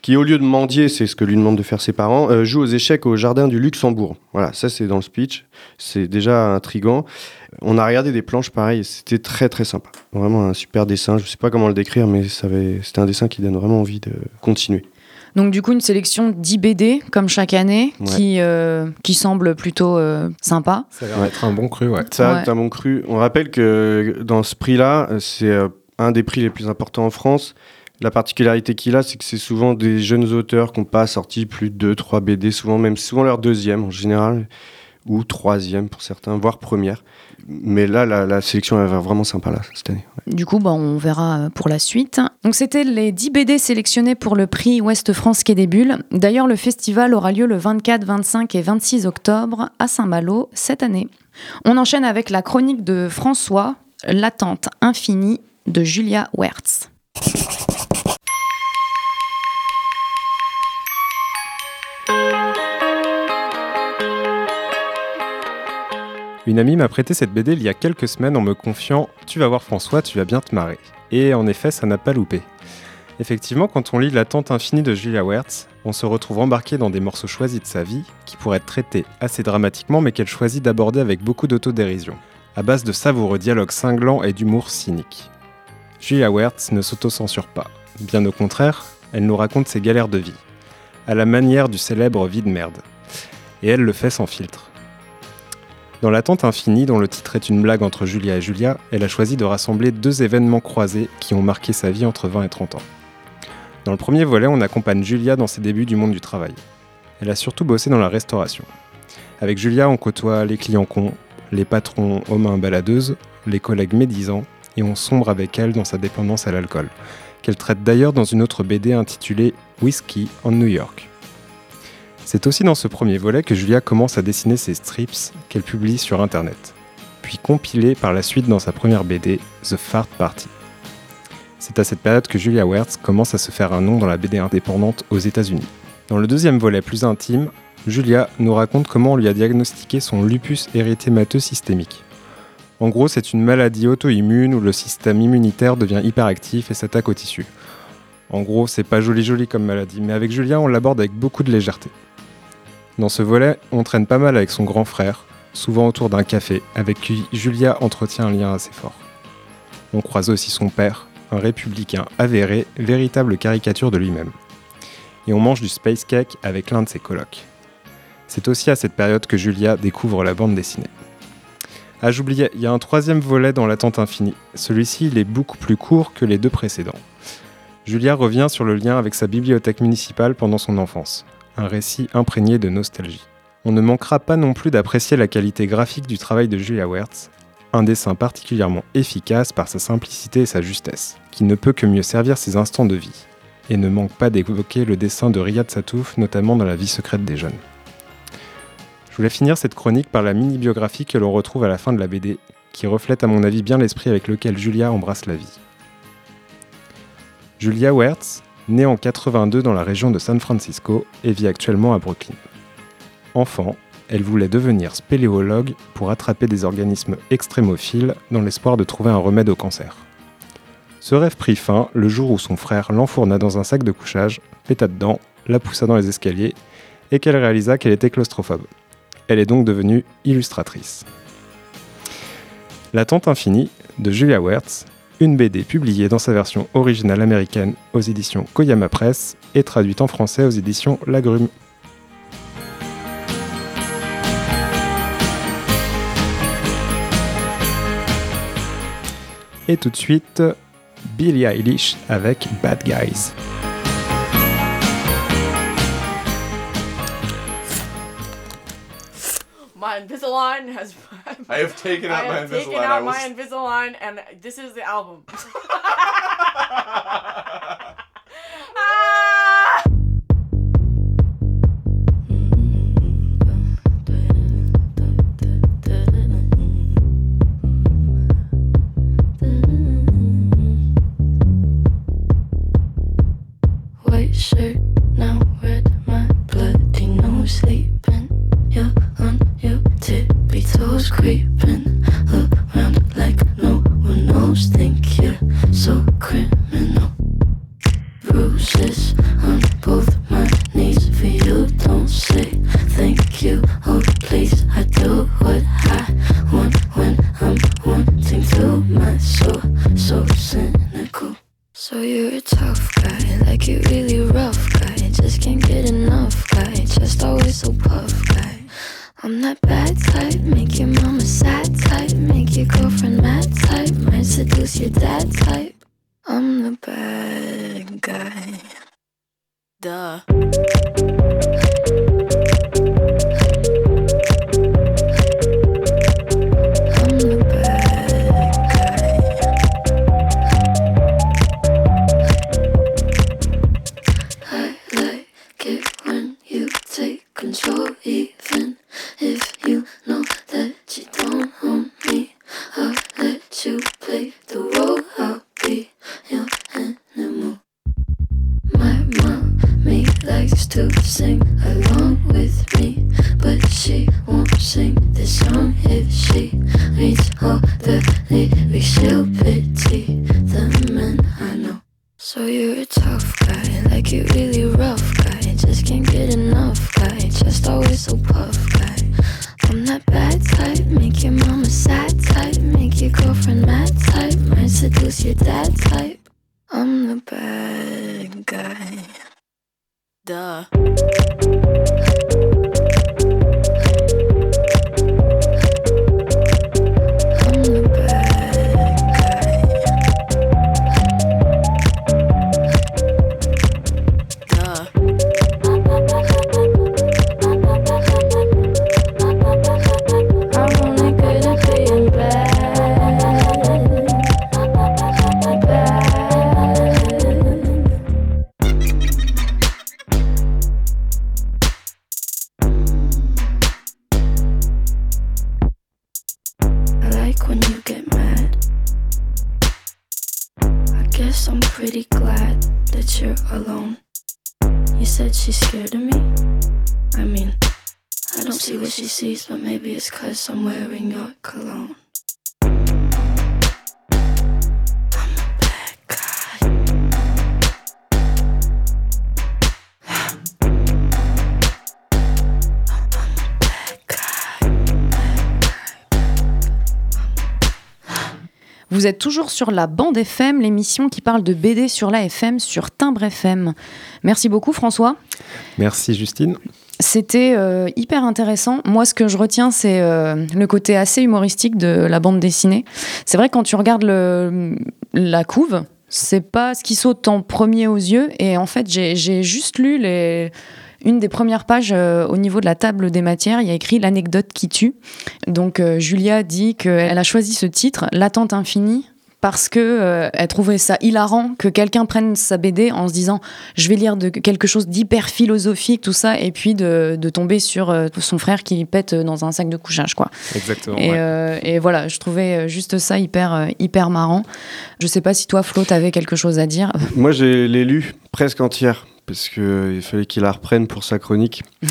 qui, au lieu de mendier, c'est ce que lui demandent de faire ses parents, euh, joue aux échecs au jardin du Luxembourg. Voilà, ça c'est dans le speech. C'est déjà intrigant. On a regardé des planches pareilles, c'était très très sympa. Vraiment un super dessin. Je sais pas comment le décrire, mais avait- c'était un dessin qui donne vraiment envie de continuer. Donc du coup, une sélection 10 BD, comme chaque année, Ouais. qui, euh, qui semble plutôt euh, sympa. Ça a l'air d'être un bon cru, ouais. Ça, Ouais. c'est un bon cru. On rappelle que dans ce prix-là, c'est euh, un des prix les plus importants en France. La particularité qu'il a, c'est que c'est souvent des jeunes auteurs qui n'ont pas sorti plus de 2-3 BD, souvent même souvent leur deuxième en général, ou troisième pour certains, voire première. Mais là, la, sélection elle va vraiment sympa là, cette année. Du coup, bah, on verra euh, pour la suite. Donc, c'était les 10 BD sélectionnés pour le prix Ouest France Quai des Bulles. D'ailleurs, le festival aura lieu le 24, 25 et 26 octobre à Saint-Malo cette année. On enchaîne avec la chronique de François, L'attente infinie de Julia Wertz. Une amie m'a prêté cette BD il y a quelques semaines en me confiant Tu vas voir François, tu vas bien te marrer. Et en effet, ça n'a pas loupé. Effectivement, quand on lit L'attente infinie de Julia Wertz, on se retrouve embarqué dans des morceaux choisis de sa vie, qui pourraient être traités assez dramatiquement, mais qu'elle choisit d'aborder avec beaucoup d'autodérision, à base de savoureux dialogues cinglants et d'humour cynique. Julia Wertz ne s'auto-censure pas. Bien au contraire, elle nous raconte ses galères de vie, à la manière du célèbre Vie de merde. Et elle le fait sans filtre. Dans l'attente infinie, dont le titre est une blague entre Julia et Julia, elle a choisi de rassembler deux événements croisés qui ont marqué sa vie entre 20 et 30 ans. Dans le premier volet, on accompagne Julia dans ses débuts du monde du travail. Elle a surtout bossé dans la restauration. Avec Julia, on côtoie les clients cons, les patrons aux mains baladeuses, les collègues médisants, et on sombre avec elle dans sa dépendance à l'alcool, qu'elle traite d'ailleurs dans une autre BD intitulée Whiskey en New York. C'est aussi dans ce premier volet que Julia commence à dessiner ses strips qu'elle publie sur internet, puis compilés par la suite dans sa première BD, The Fart Party. C'est à cette période que Julia Wertz commence à se faire un nom dans la BD indépendante aux États-Unis. Dans le deuxième volet plus intime, Julia nous raconte comment on lui a diagnostiqué son lupus érythémateux systémique. En gros, c'est une maladie auto-immune où le système immunitaire devient hyperactif et s'attaque aux tissus. En gros, c'est pas joli joli comme maladie, mais avec Julia, on l'aborde avec beaucoup de légèreté. Dans ce volet, on traîne pas mal avec son grand frère, souvent autour d'un café, avec qui Julia entretient un lien assez fort. On croise aussi son père, un républicain avéré, véritable caricature de lui-même. Et on mange du space cake avec l'un de ses colocs. C'est aussi à cette période que Julia découvre la bande dessinée. Ah, j'oubliais, il y a un troisième volet dans l'attente infinie. Celui-ci, il est beaucoup plus court que les deux précédents. Julia revient sur le lien avec sa bibliothèque municipale pendant son enfance. Un récit imprégné de nostalgie. On ne manquera pas non plus d'apprécier la qualité graphique du travail de Julia Wertz, un dessin particulièrement efficace par sa simplicité et sa justesse, qui ne peut que mieux servir ses instants de vie, et ne manque pas d'évoquer le dessin de Riyad Satouf, notamment dans La vie secrète des jeunes. Je voulais finir cette chronique par la mini-biographie que l'on retrouve à la fin de la BD, qui reflète à mon avis bien l'esprit avec lequel Julia embrasse la vie. Julia Wertz, née en 82 dans la région de San Francisco et vit actuellement à Brooklyn. Enfant, elle voulait devenir spéléologue pour attraper des organismes extrémophiles dans l'espoir de trouver un remède au cancer. Ce rêve prit fin le jour où son frère l'enfourna dans un sac de couchage, péta dedans, la poussa dans les escaliers et qu'elle réalisa qu'elle était claustrophobe. Elle est donc devenue illustratrice. La Tente Infinie de Julia Wertz, une BD publiée dans sa version originale américaine aux éditions Koyama Press et traduite en français aux éditions Lagrume. Et tout de suite, Billie Eilish avec Bad Guys. My Invisalign has. I have taken out I my have taken Invisalign. out was- my Invisalign, and this is the album. Ah! White shirt, I'm wearing your cologne. Vous êtes toujours sur la bande FM, l'émission qui parle de BD sur la FM sur Timbre FM. Merci beaucoup François. Merci Justine. C'était euh, hyper intéressant. Moi, ce que je retiens, c'est euh, le côté assez humoristique de la bande dessinée. C'est vrai, quand tu regardes le, la couve, c'est pas ce qui saute en premier aux yeux. Et en fait, j'ai juste lu les, une des premières pages euh, au niveau de la table des matières. Il y a écrit l'anecdote qui tue. Donc, euh, Julia dit qu'elle a choisi ce titre, L'attente infinie. Parce que euh, elle trouvait ça hilarant que quelqu'un prenne sa BD en se disant je vais lire de quelque chose d'hyper philosophique tout ça et puis de, de tomber sur euh, son frère qui pète dans un sac de couchage quoi. Exactement. Et, ouais. euh, et voilà, je trouvais juste ça hyper, hyper marrant. Je sais pas si toi, Flo, t'avais quelque chose à dire. Moi, je l'ai lu presque entière parce qu'il fallait qu'il la reprenne pour sa chronique.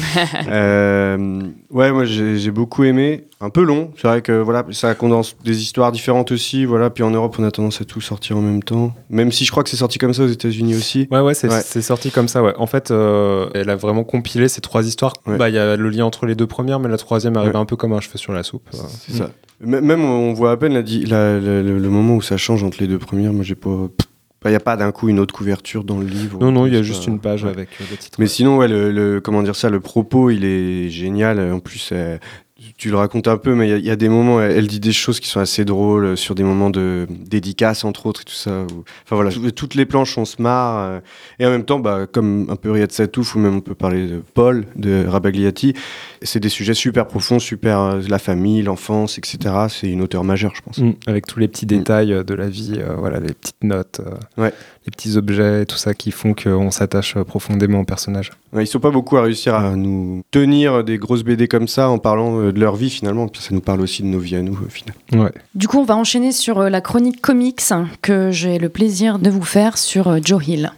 Euh, ouais, moi j'ai beaucoup aimé. Un peu long, c'est vrai que voilà, ça condense des histoires différentes aussi. Voilà, puis en Europe, on a tendance à tout sortir en même temps. Même si je crois que c'est sorti comme ça aux États-Unis aussi. Ouais, ouais, c'est sorti comme ça, ouais. En fait, euh, elle a vraiment compilé ces trois histoires. Bah, il y a le lien entre les deux premières, mais la troisième arrive Ouais. un peu comme un cheveu sur la soupe. euh. C'est ça. M- Même on voit à peine la di- la- la- le, le moment où ça change entre les deux premières. Moi, j'ai pas. Il n'y a pas d'un coup une autre couverture dans le livre. Non, non, il y a juste pas- une page ouais. avec euh, le titre. Mais sinon, ouais, le, le- comment dire ça, le propos, il est génial. En plus, euh, tu le racontes un peu, mais il y a- il y, a des moments, elle, elle dit des choses qui sont assez drôles euh, sur des moments de dédicace, entre autres, et tout ça. où- Enfin voilà, tout- toutes les planches, on se marre. euh, et en même temps, bah, comme un peu Riyad Satouf, ou même on peut parler de Paul, de Rabagliati, c'est des sujets super profonds, super euh, la famille, l'enfance, etc. C'est une auteur majeure, je pense. Mm, avec tous les petits détails euh, de la vie, euh, voilà, les petites notes, les petits objets, et tout ça qui font qu'on s'attache profondément au personnage. Ouais, ils sont pas beaucoup à réussir à nous tenir des grosses BD comme ça en parlant de leur vie finalement. Puis ça nous parle aussi de nos vies à nous au final. Ouais. Du coup, on va enchaîner sur euh, la chronique comics que j'ai le plaisir de vous faire sur euh, Joe Hill.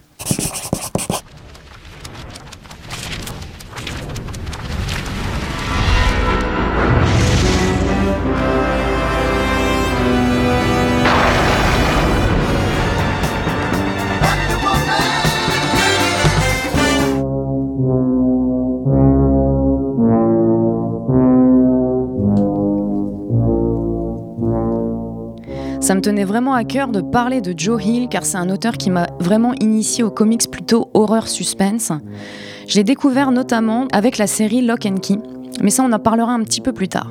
Ça me tenait vraiment à cœur de parler de Joe Hill car c'est un auteur qui m'a vraiment initié aux comics plutôt horreur suspense. Je l'ai découvert notamment avec la série Lock and Key, mais ça on en parlera un petit peu plus tard.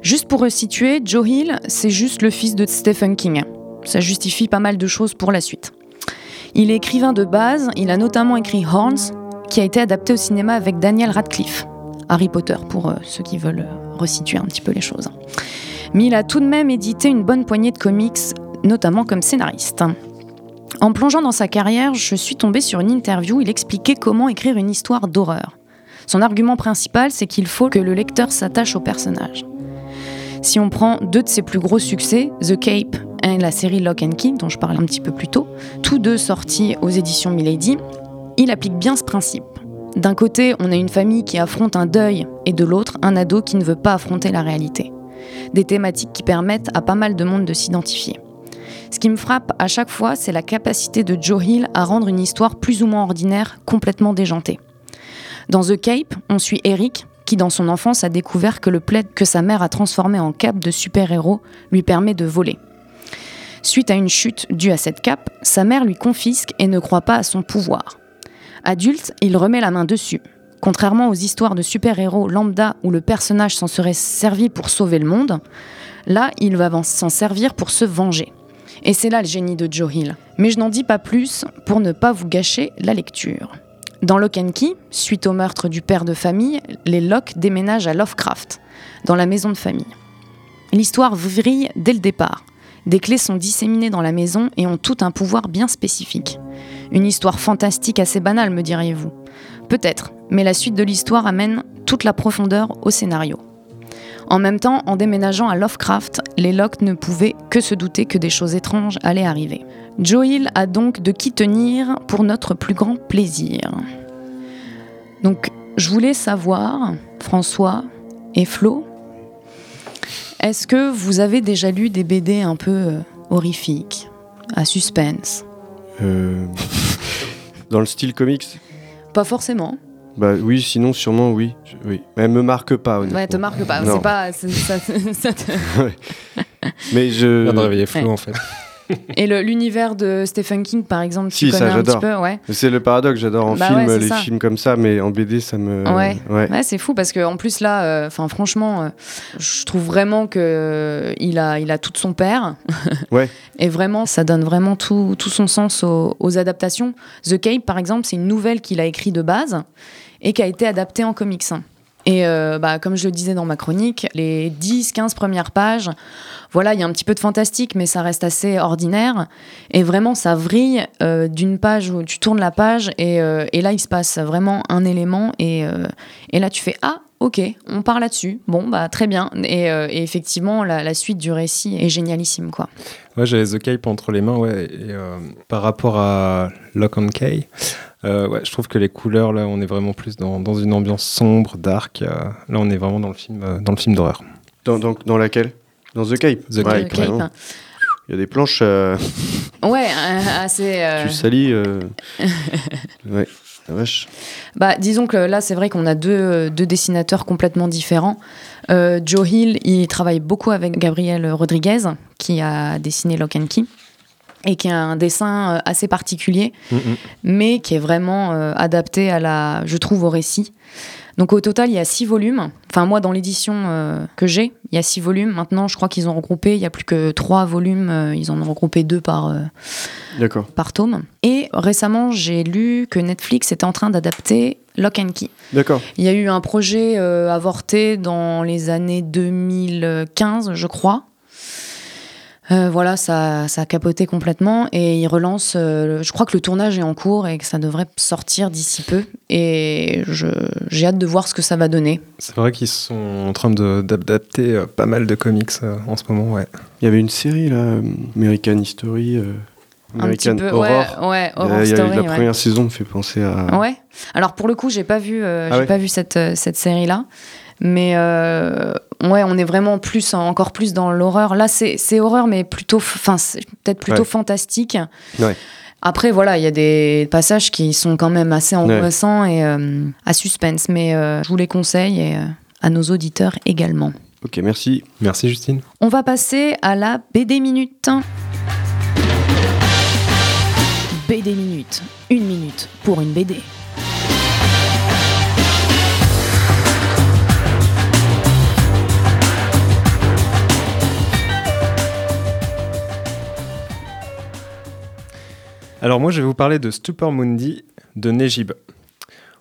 Juste pour resituer, Joe Hill, c'est juste le fils de Stephen King. Ça justifie pas mal de choses pour la suite. Il est écrivain de base, il a notamment écrit Horns, qui a été adapté au cinéma avec Daniel Radcliffe. Harry Potter, pour euh, ceux qui veulent euh, resituer un petit peu les choses. Mais il a tout de même édité une bonne poignée de comics, notamment comme scénariste. En plongeant dans sa carrière, je suis tombée sur une interview où il expliquait comment écrire une histoire d'horreur. Son argument principal, c'est qu'il faut que le lecteur s'attache au personnage. Si on prend deux de ses plus gros succès, The Cape et la série Lock and Key, dont je parlais un petit peu plus tôt, tous deux sortis aux éditions Milady, il applique bien ce principe. D'un côté, on a une famille qui affronte un deuil, et de l'autre, un ado qui ne veut pas affronter la réalité. Des thématiques qui permettent à pas mal de monde de s'identifier. Ce qui me frappe à chaque fois, c'est la capacité de Joe Hill à rendre une histoire plus ou moins ordinaire complètement déjantée. Dans The Cape, on suit Eric, qui dans son enfance a découvert que le plaid que sa mère a transformé en cape de super-héros lui permet de voler. Suite à une chute due à cette cape, sa mère lui confisque et ne croit pas à son pouvoir. Adulte, il remet la main dessus. Contrairement aux histoires de super-héros lambda où le personnage s'en serait servi pour sauver le monde, là, il va s'en servir pour se venger. Et c'est là le génie de Joe Hill. Mais je n'en dis pas plus pour ne pas vous gâcher la lecture. Dans Lock and Key, suite au meurtre du père de famille, les Locke déménagent à Lovecraft, dans la maison de famille. L'histoire vrille dès le départ. Des clés sont disséminées dans la maison et ont tout un pouvoir bien spécifique. Une histoire fantastique assez banale, me diriez-vous. Peut-être, mais la suite de l'histoire amène toute la profondeur au scénario. En même temps, en déménageant à Lovecraft, les Locke ne pouvaient que se douter que des choses étranges allaient arriver. Joe Hill a donc de qui tenir pour notre plus grand plaisir. Donc, je voulais savoir, François et Flo, est-ce que vous avez déjà lu des BD un peu euh, horrifiques, à suspense? Euh, dans le style comics? Pas forcément. Bah oui, sinon sûrement oui. Je- oui. Mais elle me marque pas honnêtement. Ouais, te marque pas. Non. C'est pas. ça- ça te- Ouais. Mais je. On vient de réveiller Flo, Ouais. en fait. Et l'univers de Stephen King, par exemple, tu Si, connais ça un petit peu, ouais. C'est le paradoxe, j'adore en Bah film ouais, les ça. films comme ça, mais en BD ça me. Ouais, ouais. ouais. c'est fou parce que en plus là, euh, franchement, euh, je trouve vraiment que euh, il a, il a tout de son père. Ouais. Et vraiment, ça donne vraiment tout, tout son sens aux, aux adaptations. The Cape, par exemple, c'est une nouvelle qu'il a écrite de base et qui a été adaptée en comics. Et euh, bah, comme je le disais dans ma chronique, les 10-15 premières pages, voilà, il y a un petit peu de fantastique, mais ça reste assez ordinaire. Et vraiment, ça vrille euh, d'une page où tu tournes la page et, euh, et là, il se passe vraiment un élément. Et, euh, et là, tu fais Ah, ok, on part là-dessus. Bon, bah très bien. Et, euh, et effectivement, la, la suite du récit est génialissime, quoi. Ouais, j'avais The Cape entre les mains, ouais. Et euh, par rapport à Lock and Key, euh, ouais, je trouve que les couleurs, là, on est vraiment plus dans, dans une ambiance sombre, dark. euh, là, on est vraiment dans le film, euh, dans le film d'horreur. Dans, dans, dans laquelle? Dans The Cape. The Cape, The Cape. Il y a des planches. euh, Ouais, assez. euh, Tu salis. euh, ouais, la vache. Bah, disons que là, c'est vrai qu'on a deux, deux dessinateurs complètement différents. Euh, Joe Hill, il travaille beaucoup avec Gabriel Rodriguez, qui a dessiné Lock and Key, et qui a un dessin euh, assez particulier, mais qui est vraiment euh, adapté à la, je trouve, au récit. Donc au total, il y a six volumes. Enfin, moi, dans l'édition euh, que j'ai, il y a six volumes. Maintenant, je crois qu'ils ont regroupé, il y a plus que trois volumes. euh, ils en ont regroupé deux par, euh, D'accord. par tome. Et récemment, j'ai lu que Netflix était en train d'adapter Lock and Key. D'accord. Il y a eu un projet euh, avorté dans les années 2015, je crois. Euh, voilà, ça, ça a capoté complètement et il relance. euh, je crois que le tournage est en cours et que ça devrait sortir d'ici peu. Et je- j'ai hâte de voir ce que ça va donner. C'est vrai qu'ils sont en train de- d'adapter euh, pas mal de comics euh, en ce moment, ouais. Il y avait une série là, American History, euh, Un American petit peu, Horror. ouais, ouais, Il y a- Horror il y a- Story, la ouais. première saison me fait penser à. Ouais. Alors pour le coup, j'ai pas vu, euh, Ah j'ai ouais pas vu cette, cette série-là. Mais euh, ouais, on est vraiment plus, encore plus dans l'horreur. Là, c'est horreur, mais plutôt, enfin, peut-être plutôt Ouais. fantastique. Ouais. Après, voilà, il y a des passages qui sont quand même assez angoissants et euh, à suspense. Mais euh, je vous les conseille et euh, à nos auditeurs également. Ok, merci. Merci Justine. On va passer à la BD Minute. BD Minute. Une minute pour une BD. Alors moi, je vais vous parler de Stupor Mundi de Nejib.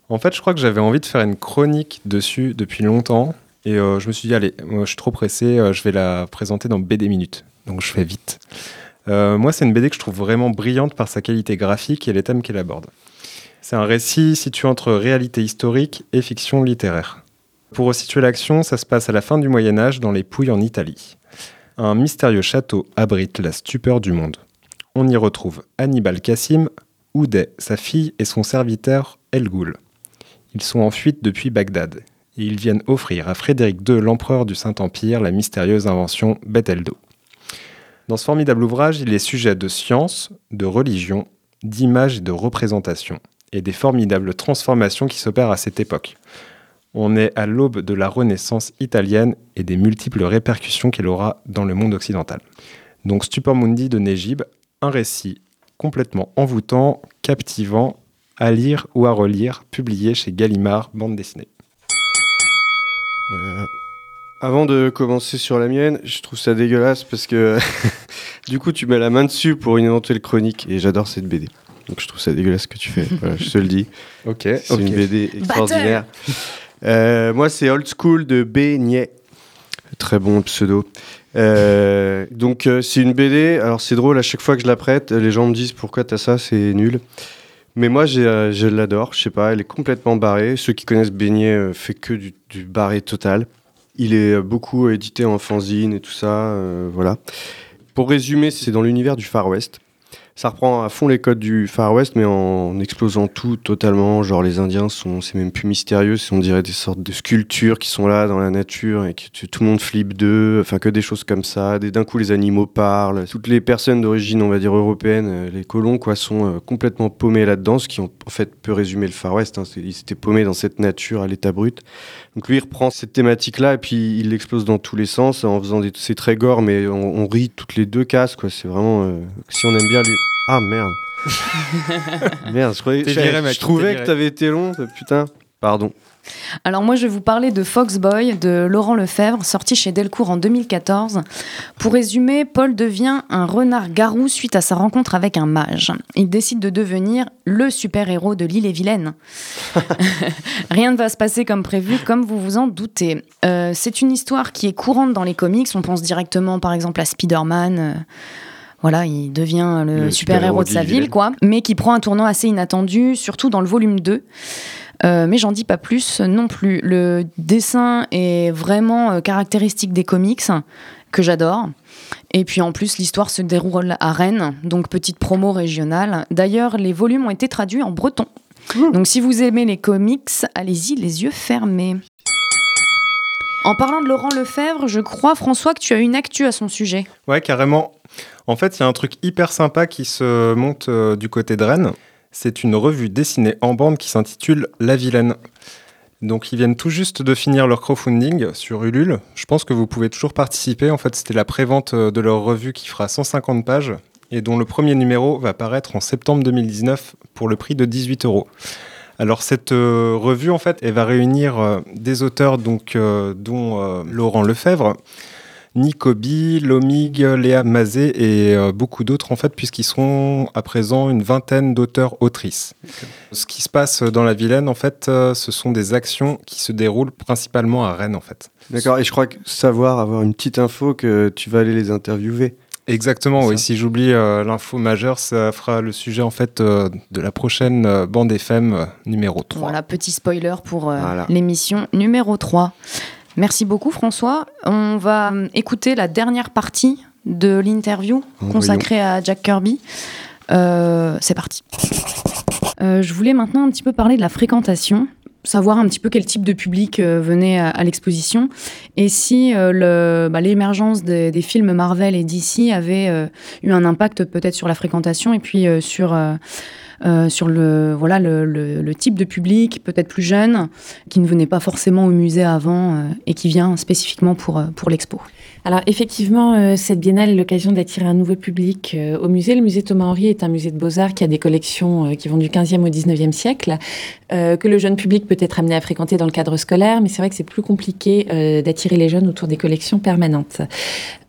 En fait, je crois que j'avais envie de faire une chronique dessus depuis longtemps. Et euh, je me suis dit, allez, moi, je suis trop pressé, euh, je vais la présenter dans BD Minutes. Donc je fais vite. Euh, moi, c'est une BD que je trouve vraiment brillante par sa qualité graphique et les thèmes qu'elle aborde. C'est un récit situé entre réalité historique et fiction littéraire. Pour resituer l'action, ça se passe à la fin du Moyen Âge dans les Pouilles en Italie. Un mystérieux château abrite la stupeur du monde. On y retrouve Hannibal Cassim, Oudet, sa fille et son serviteur El Ghoul. Ils sont en fuite depuis Bagdad et ils viennent offrir à Frédéric II, l'empereur du Saint-Empire, la mystérieuse invention Betheldo. Dans ce formidable ouvrage, il est sujet de science, de religion, d'images et de représentation, et des formidables transformations qui s'opèrent à cette époque. On est à l'aube de la Renaissance italienne et des multiples répercussions qu'elle aura dans le monde occidental. Donc Stupor Mundi de Nejib, un récit complètement envoûtant, captivant, à lire ou à relire, publié chez Gallimard, bande dessinée. Voilà. Avant de commencer sur la mienne, je trouve ça dégueulasse parce que du coup tu mets la main dessus pour une éventuelle chronique et j'adore cette BD. Donc je trouve ça dégueulasse ce que tu fais. Voilà, je te le dis. Ok. C'est une BD extraordinaire. Euh, moi c'est Old School de B. Niais. Très bon pseudo. Euh, donc euh, c'est une BD. Alors c'est drôle à chaque fois que je la prête, les gens me disent pourquoi t'as ça, c'est nul. Mais moi, euh, je l'adore. Je sais pas, elle est complètement barrée. Ceux qui connaissent Beignet fait que du, du barré total. Il est beaucoup édité en fanzine et tout ça. voilà. Pour résumer, c'est dans l'univers du Far West. Ça reprend à fond les codes du Far West, mais en explosant tout totalement. Genre, les Indiens sont, c'est même plus mystérieux, c'est on dirait des sortes de sculptures qui sont là dans la nature et que tout le monde flippe d'eux. Enfin, que des choses comme ça. D'un coup, les animaux parlent. Toutes les personnes d'origine, on va dire européenne, euh, les colons, quoi, sont euh, complètement paumés là-dedans, ce qui en, fait peut résumer le Far West. hein. Ils étaient paumés dans cette nature à l'état brut. Donc lui, il reprend cette thématique-là et puis il l'explose dans tous les sens en faisant des. C'est très gore, mais on, rit toutes les deux cases, quoi. C'est vraiment. euh, si on aime bien lui. Ah merde. merde, je, croyais- je- viré, je mec, trouvais que t'avais été long, putain. Pardon. Alors moi, je vais vous parler de Foxboy de Laurent Lefebvre, sorti chez Delcourt en 2014. Pour résumer, Paul devient un renard garou suite à sa rencontre avec un mage. Il décide de devenir le super-héros de l'île et Vilaine. Rien ne va se passer comme prévu, comme vous vous en doutez. Euh, c'est une histoire qui est courante dans les comics. On pense directement, par exemple, à Spider-Man. euh, voilà, il devient le, Le super-héros de sa ville, quoi. Mais qui prend un tournant assez inattendu, surtout dans le volume 2. Euh, mais j'en dis pas plus non plus. Le dessin est vraiment euh, caractéristique des comics, que j'adore. Et puis en plus, l'histoire se déroule à Rennes, donc petite promo régionale. D'ailleurs, les volumes ont été traduits en breton. Donc si vous aimez les comics, allez-y les yeux fermés. En parlant de Laurent Lefebvre, je crois, François, que tu as une actu à son sujet. Ouais, carrément. En fait, il y a un truc hyper sympa qui se monte euh, du côté de Rennes. C'est une revue dessinée en bande qui s'intitule La Vilaine. Donc, ils viennent tout juste de finir leur crowdfunding sur Ulule. Je pense que vous pouvez toujours participer. En fait, c'était la prévente euh, de leur revue qui fera 150 pages et dont le premier numéro va paraître en septembre 2019 pour le prix de 18 euros. Alors cette euh, revue en fait, elle va réunir des auteurs donc dont Laurent Lefebvre, Nico B, Lomig, Léa Mazet et euh, beaucoup d'autres en fait, puisqu'ils seront à présent une vingtaine d'auteurs-autrices. Ce qui se passe dans la Vilaine, en fait, euh, ce sont des actions qui se déroulent principalement à Rennes, en fait. D'accord, et je crois que savoir, avoir une petite info que tu vas aller les interviewer. Exactement, oui. Si j'oublie euh, l'info majeure, ça fera le sujet en fait euh, de la prochaine euh, bande FM euh, numéro 3. Voilà, petit spoiler pour euh, Voilà. l'émission numéro 3. Merci beaucoup François. On va euh, écouter la dernière partie de l'interview consacrée à Jack Kirby. Euh, C'est parti. Euh, je voulais maintenant un petit peu parler de la fréquentation, savoir un petit peu quel type de public euh, venait à, à l'exposition et si bah, l'émergence des, des films Marvel et DC avait eu un impact peut-être sur la fréquentation et puis sur euh, sur le, voilà, le, le- type de public, peut-être plus jeune, qui ne venait pas forcément au musée avant euh, et qui vient spécifiquement pour, euh, pour l'expo. Alors effectivement, cette biennale est l'occasion d'attirer un nouveau public au musée. Le musée Thomas Henry est un musée de beaux-arts qui a des collections qui vont du 15e au 19e siècle, euh, que le jeune public peut être amené à fréquenter dans le cadre scolaire, mais c'est vrai que c'est plus compliqué euh, d'attirer les jeunes autour des collections permanentes.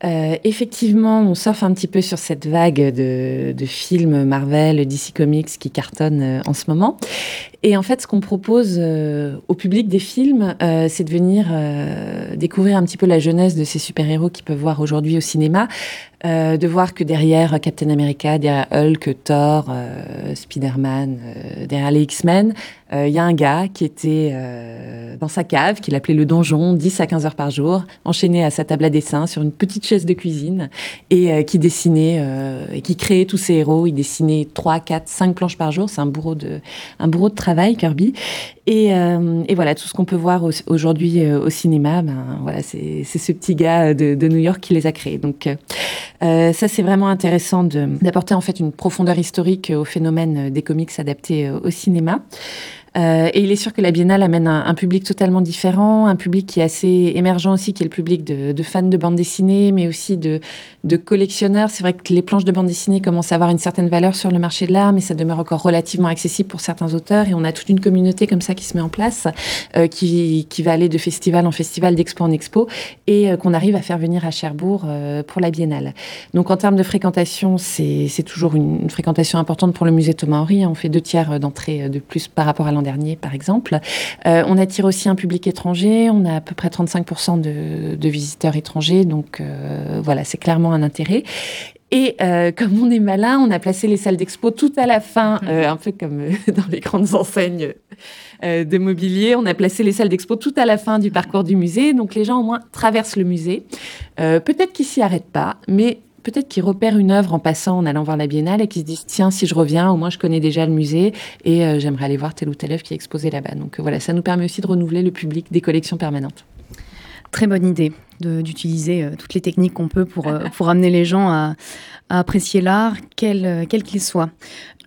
Euh, effectivement, on surfe un petit peu sur cette vague de, de films Marvel, DC Comics qui cartonnent en ce moment. Et en fait, ce qu'on propose au public des films, c'est de venir découvrir un petit peu la jeunesse de ces super-héros qu'ils peuvent voir aujourd'hui au cinéma, euh, de voir que derrière Captain America, derrière Hulk, Thor, euh, Spider-Man, euh, derrière les X-Men, euh, il y a un gars qui était euh, dans sa cave, qu'il appelait le donjon, 10 à 15 heures par jour, enchaîné à sa table à dessin sur une petite chaise de cuisine, et euh, qui dessinait euh, et qui créait tous ces héros. Il dessinait 3, 4, 5 planches par jour. C'est un bourreau de, un bourreau de travail, Kirby. Et, euh, et voilà, tout ce qu'on peut voir au- aujourd'hui euh, au cinéma, ben, voilà, c'est c'est ce petit gars de, de New York qui les a créés. Donc, euh, euh, ça, c'est vraiment intéressant d'apporter en fait une profondeur historique au phénomène des comics adaptés euh, au cinéma. Euh, et il est sûr que la Biennale amène un, public totalement différent, un public qui est assez émergent aussi, qui est le public de, fans de bande dessinée, mais aussi de, collectionneurs. C'est vrai que les planches de bande dessinée commencent à avoir une certaine valeur sur le marché de l'art, mais ça demeure encore relativement accessible pour certains auteurs. Et on a toute une communauté comme ça qui se met en place, euh, qui, va aller de festival en festival, d'expo en expo, et euh, qu'on arrive à faire venir à Cherbourg pour la Biennale. Donc en termes de fréquentation, c'est toujours une, fréquentation importante pour le musée Thomas Henry. On fait deux tiers d'entrée de plus par rapport à l'an dernier, par exemple. Euh, on attire aussi un public étranger. On a à peu près 35% de, de visiteurs étrangers. Donc euh, voilà, c'est clairement un intérêt. Et euh, comme on est malin, on a placé les salles d'expo tout à la fin, euh, un peu comme euh, dans les grandes enseignes de mobilier. On a placé les salles d'expo tout à la fin du parcours du musée. Donc les gens au moins traversent le musée. Peut-être qu'ils s'y arrêtent pas, mais peut-être qui repèrent une œuvre en passant, en allant voir la biennale et qui se disent tiens, si je reviens, au moins je connais déjà le musée et euh, j'aimerais aller voir telle ou telle œuvre qui est exposée là-bas. Donc euh, voilà, ça nous permet aussi de renouveler le public des collections permanentes. Très bonne idée d'utiliser euh, toutes les techniques qu'on peut pour, amener les gens à, apprécier l'art, quel qu'il soit.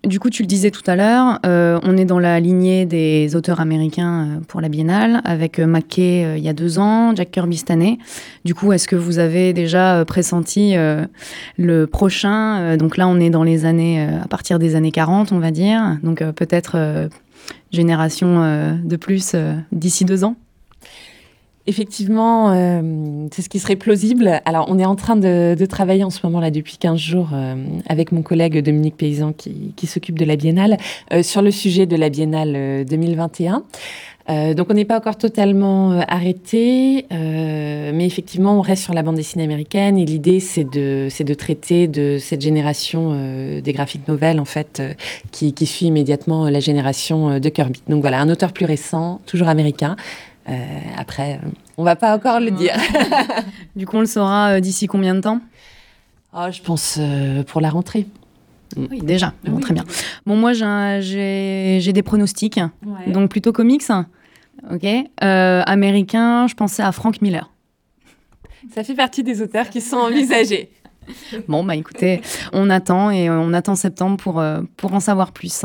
Du coup, tu le disais tout à l'heure, euh, on est dans la lignée des auteurs américains euh, pour la Biennale, avec euh, Mackay euh, il y a deux ans, Jack Kirby cette année. Du coup, est-ce que vous avez déjà pressenti le prochain Donc là, on est dans les années, à partir des années 40, on va dire. Donc peut-être génération de plus d'ici deux ans Effectivement, euh, c'est ce qui serait plausible. Alors, on est en train de, de travailler en ce moment là depuis 15 jours euh, avec mon collègue Dominique Paysan qui, qui s'occupe de la Biennale euh, sur le sujet de la Biennale euh, 2021. Euh, donc on n'est pas encore totalement euh, arrêté, euh, mais effectivement on reste sur la bande dessinée américaine et l'idée c'est de, de traiter de cette génération euh, des graphiques novels en fait euh, qui, qui suit immédiatement la génération euh, de Kirby. Donc voilà, un auteur plus récent, toujours américain. Euh, après, on va pas encore le dire. Du coup, on le saura euh, d'ici combien de temps? Oh, je pense euh, pour la rentrée. Oui, déjà. Bon, Très bien. Bon, moi, j'ai des pronostics. Donc, plutôt comics. OK. Euh, américain, je pensais à Frank Miller. Ça fait partie des auteurs qui sont envisagés. Bon, bah écoutez, on attend et on attend septembre pour, pour en savoir plus.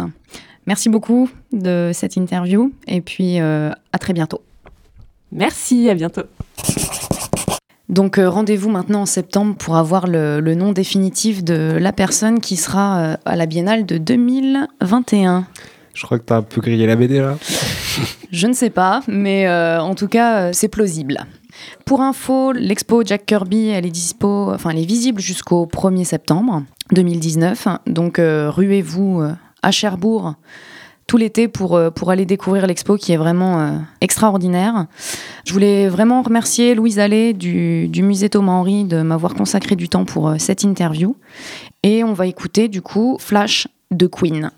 Merci beaucoup de cette interview et puis euh, à très bientôt. Merci, à bientôt. Donc euh, rendez-vous maintenant en septembre pour avoir le, le nom définitif de la personne qui sera euh, à la Biennale de 2021. Je crois que t'as un peu grillé la BD là. Je ne sais pas, mais euh, en tout cas, euh, c'est plausible. Pour info, l'expo Jack Kirby, elle est dispo, enfin, elle est visible jusqu'au 1er septembre 2019. Donc, euh, ruez-vous à Cherbourg tout l'été pour, euh, pour aller découvrir l'expo qui est vraiment euh, extraordinaire. Je voulais vraiment remercier Louise Allais du, du musée Thomas Henry de m'avoir consacré du temps pour euh, cette interview. Et on va écouter du coup Flash de Queen.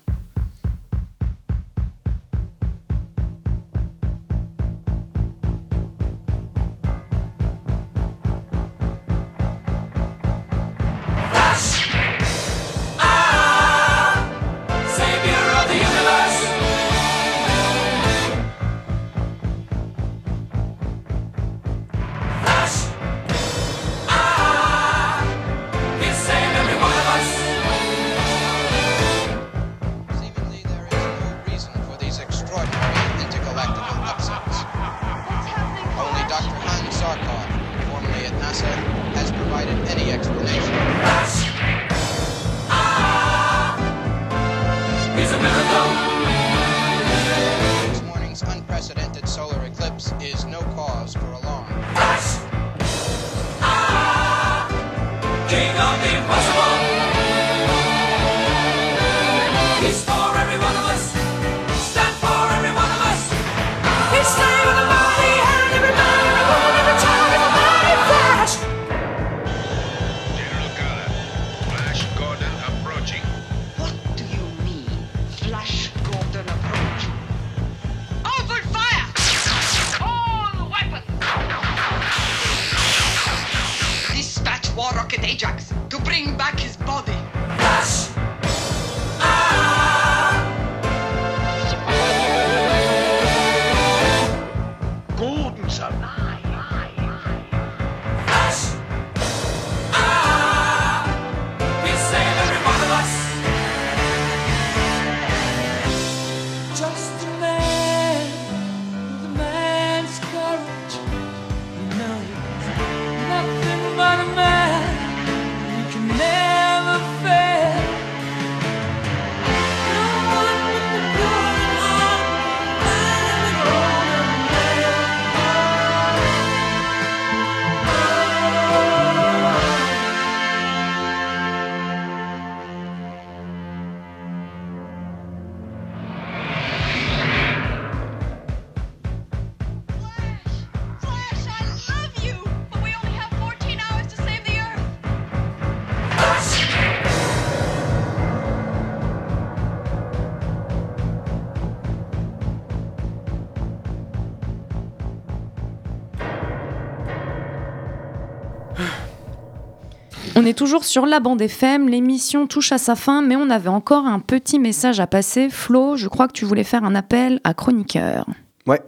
Est toujours sur la bande FM, l'émission touche à sa fin, mais on avait encore un petit message à passer. Flo, je crois que tu voulais faire un appel à chroniqueur. Ouais,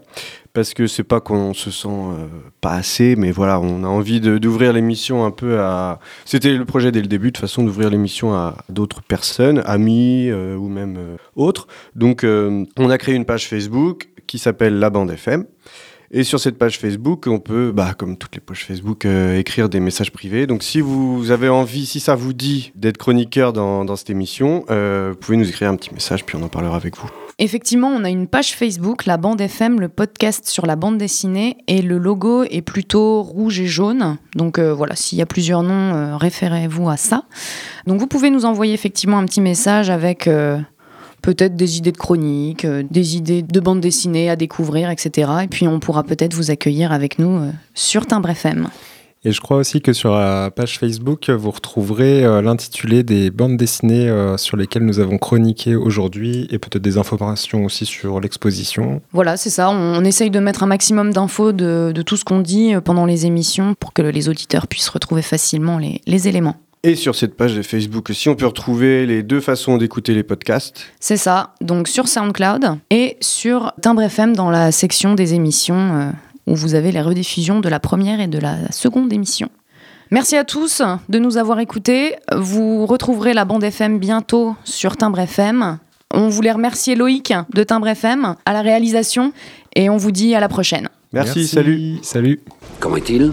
parce que c'est pas qu'on se sent euh, pas assez, mais voilà, on a envie d'ouvrir l'émission un peu à. C'était le projet dès le début, de façon d'ouvrir l'émission à d'autres personnes, amis euh, ou même euh, autres. Donc, on a créé une page Facebook qui s'appelle La Bande FM. Et sur cette page Facebook, on peut, bah, comme toutes les pages Facebook, euh, écrire des messages privés. Donc si vous avez envie, si ça vous dit d'être chroniqueur dans, cette émission, euh, vous pouvez nous écrire un petit message, puis on en parlera avec vous. Effectivement, on a une page Facebook, la bande FM, le podcast sur la bande dessinée, et le logo est plutôt rouge et jaune. Donc euh, voilà, s'il y a plusieurs noms, référez-vous à ça. Donc vous pouvez nous envoyer effectivement un petit message avec peut-être des idées de chroniques, euh, des idées de bande dessinée à découvrir, etc. Et puis on pourra peut-être vous accueillir avec nous euh, sur Timbre FM. Et je crois aussi que sur la page Facebook, vous retrouverez euh, l'intitulé des bandes dessinées euh, sur lesquelles nous avons chroniqué aujourd'hui et peut-être des informations aussi sur l'exposition. Voilà, c'est ça. On, on essaye de mettre un maximum d'infos de, de tout ce qu'on dit pendant les émissions pour que les auditeurs puissent retrouver facilement les, les éléments. Et sur cette page de Facebook aussi, on peut retrouver les deux façons d'écouter les podcasts. C'est ça, donc sur SoundCloud et sur Timbre FM dans la section des émissions euh, où vous avez les rediffusions de la première et de la seconde émission. Merci à tous de nous avoir écoutés. Vous retrouverez la bande FM bientôt sur Timbre FM. On voulait remercier Loïc de Timbre FM à la réalisation et on vous dit à la prochaine. Merci, salut. Salut. Comment est-il?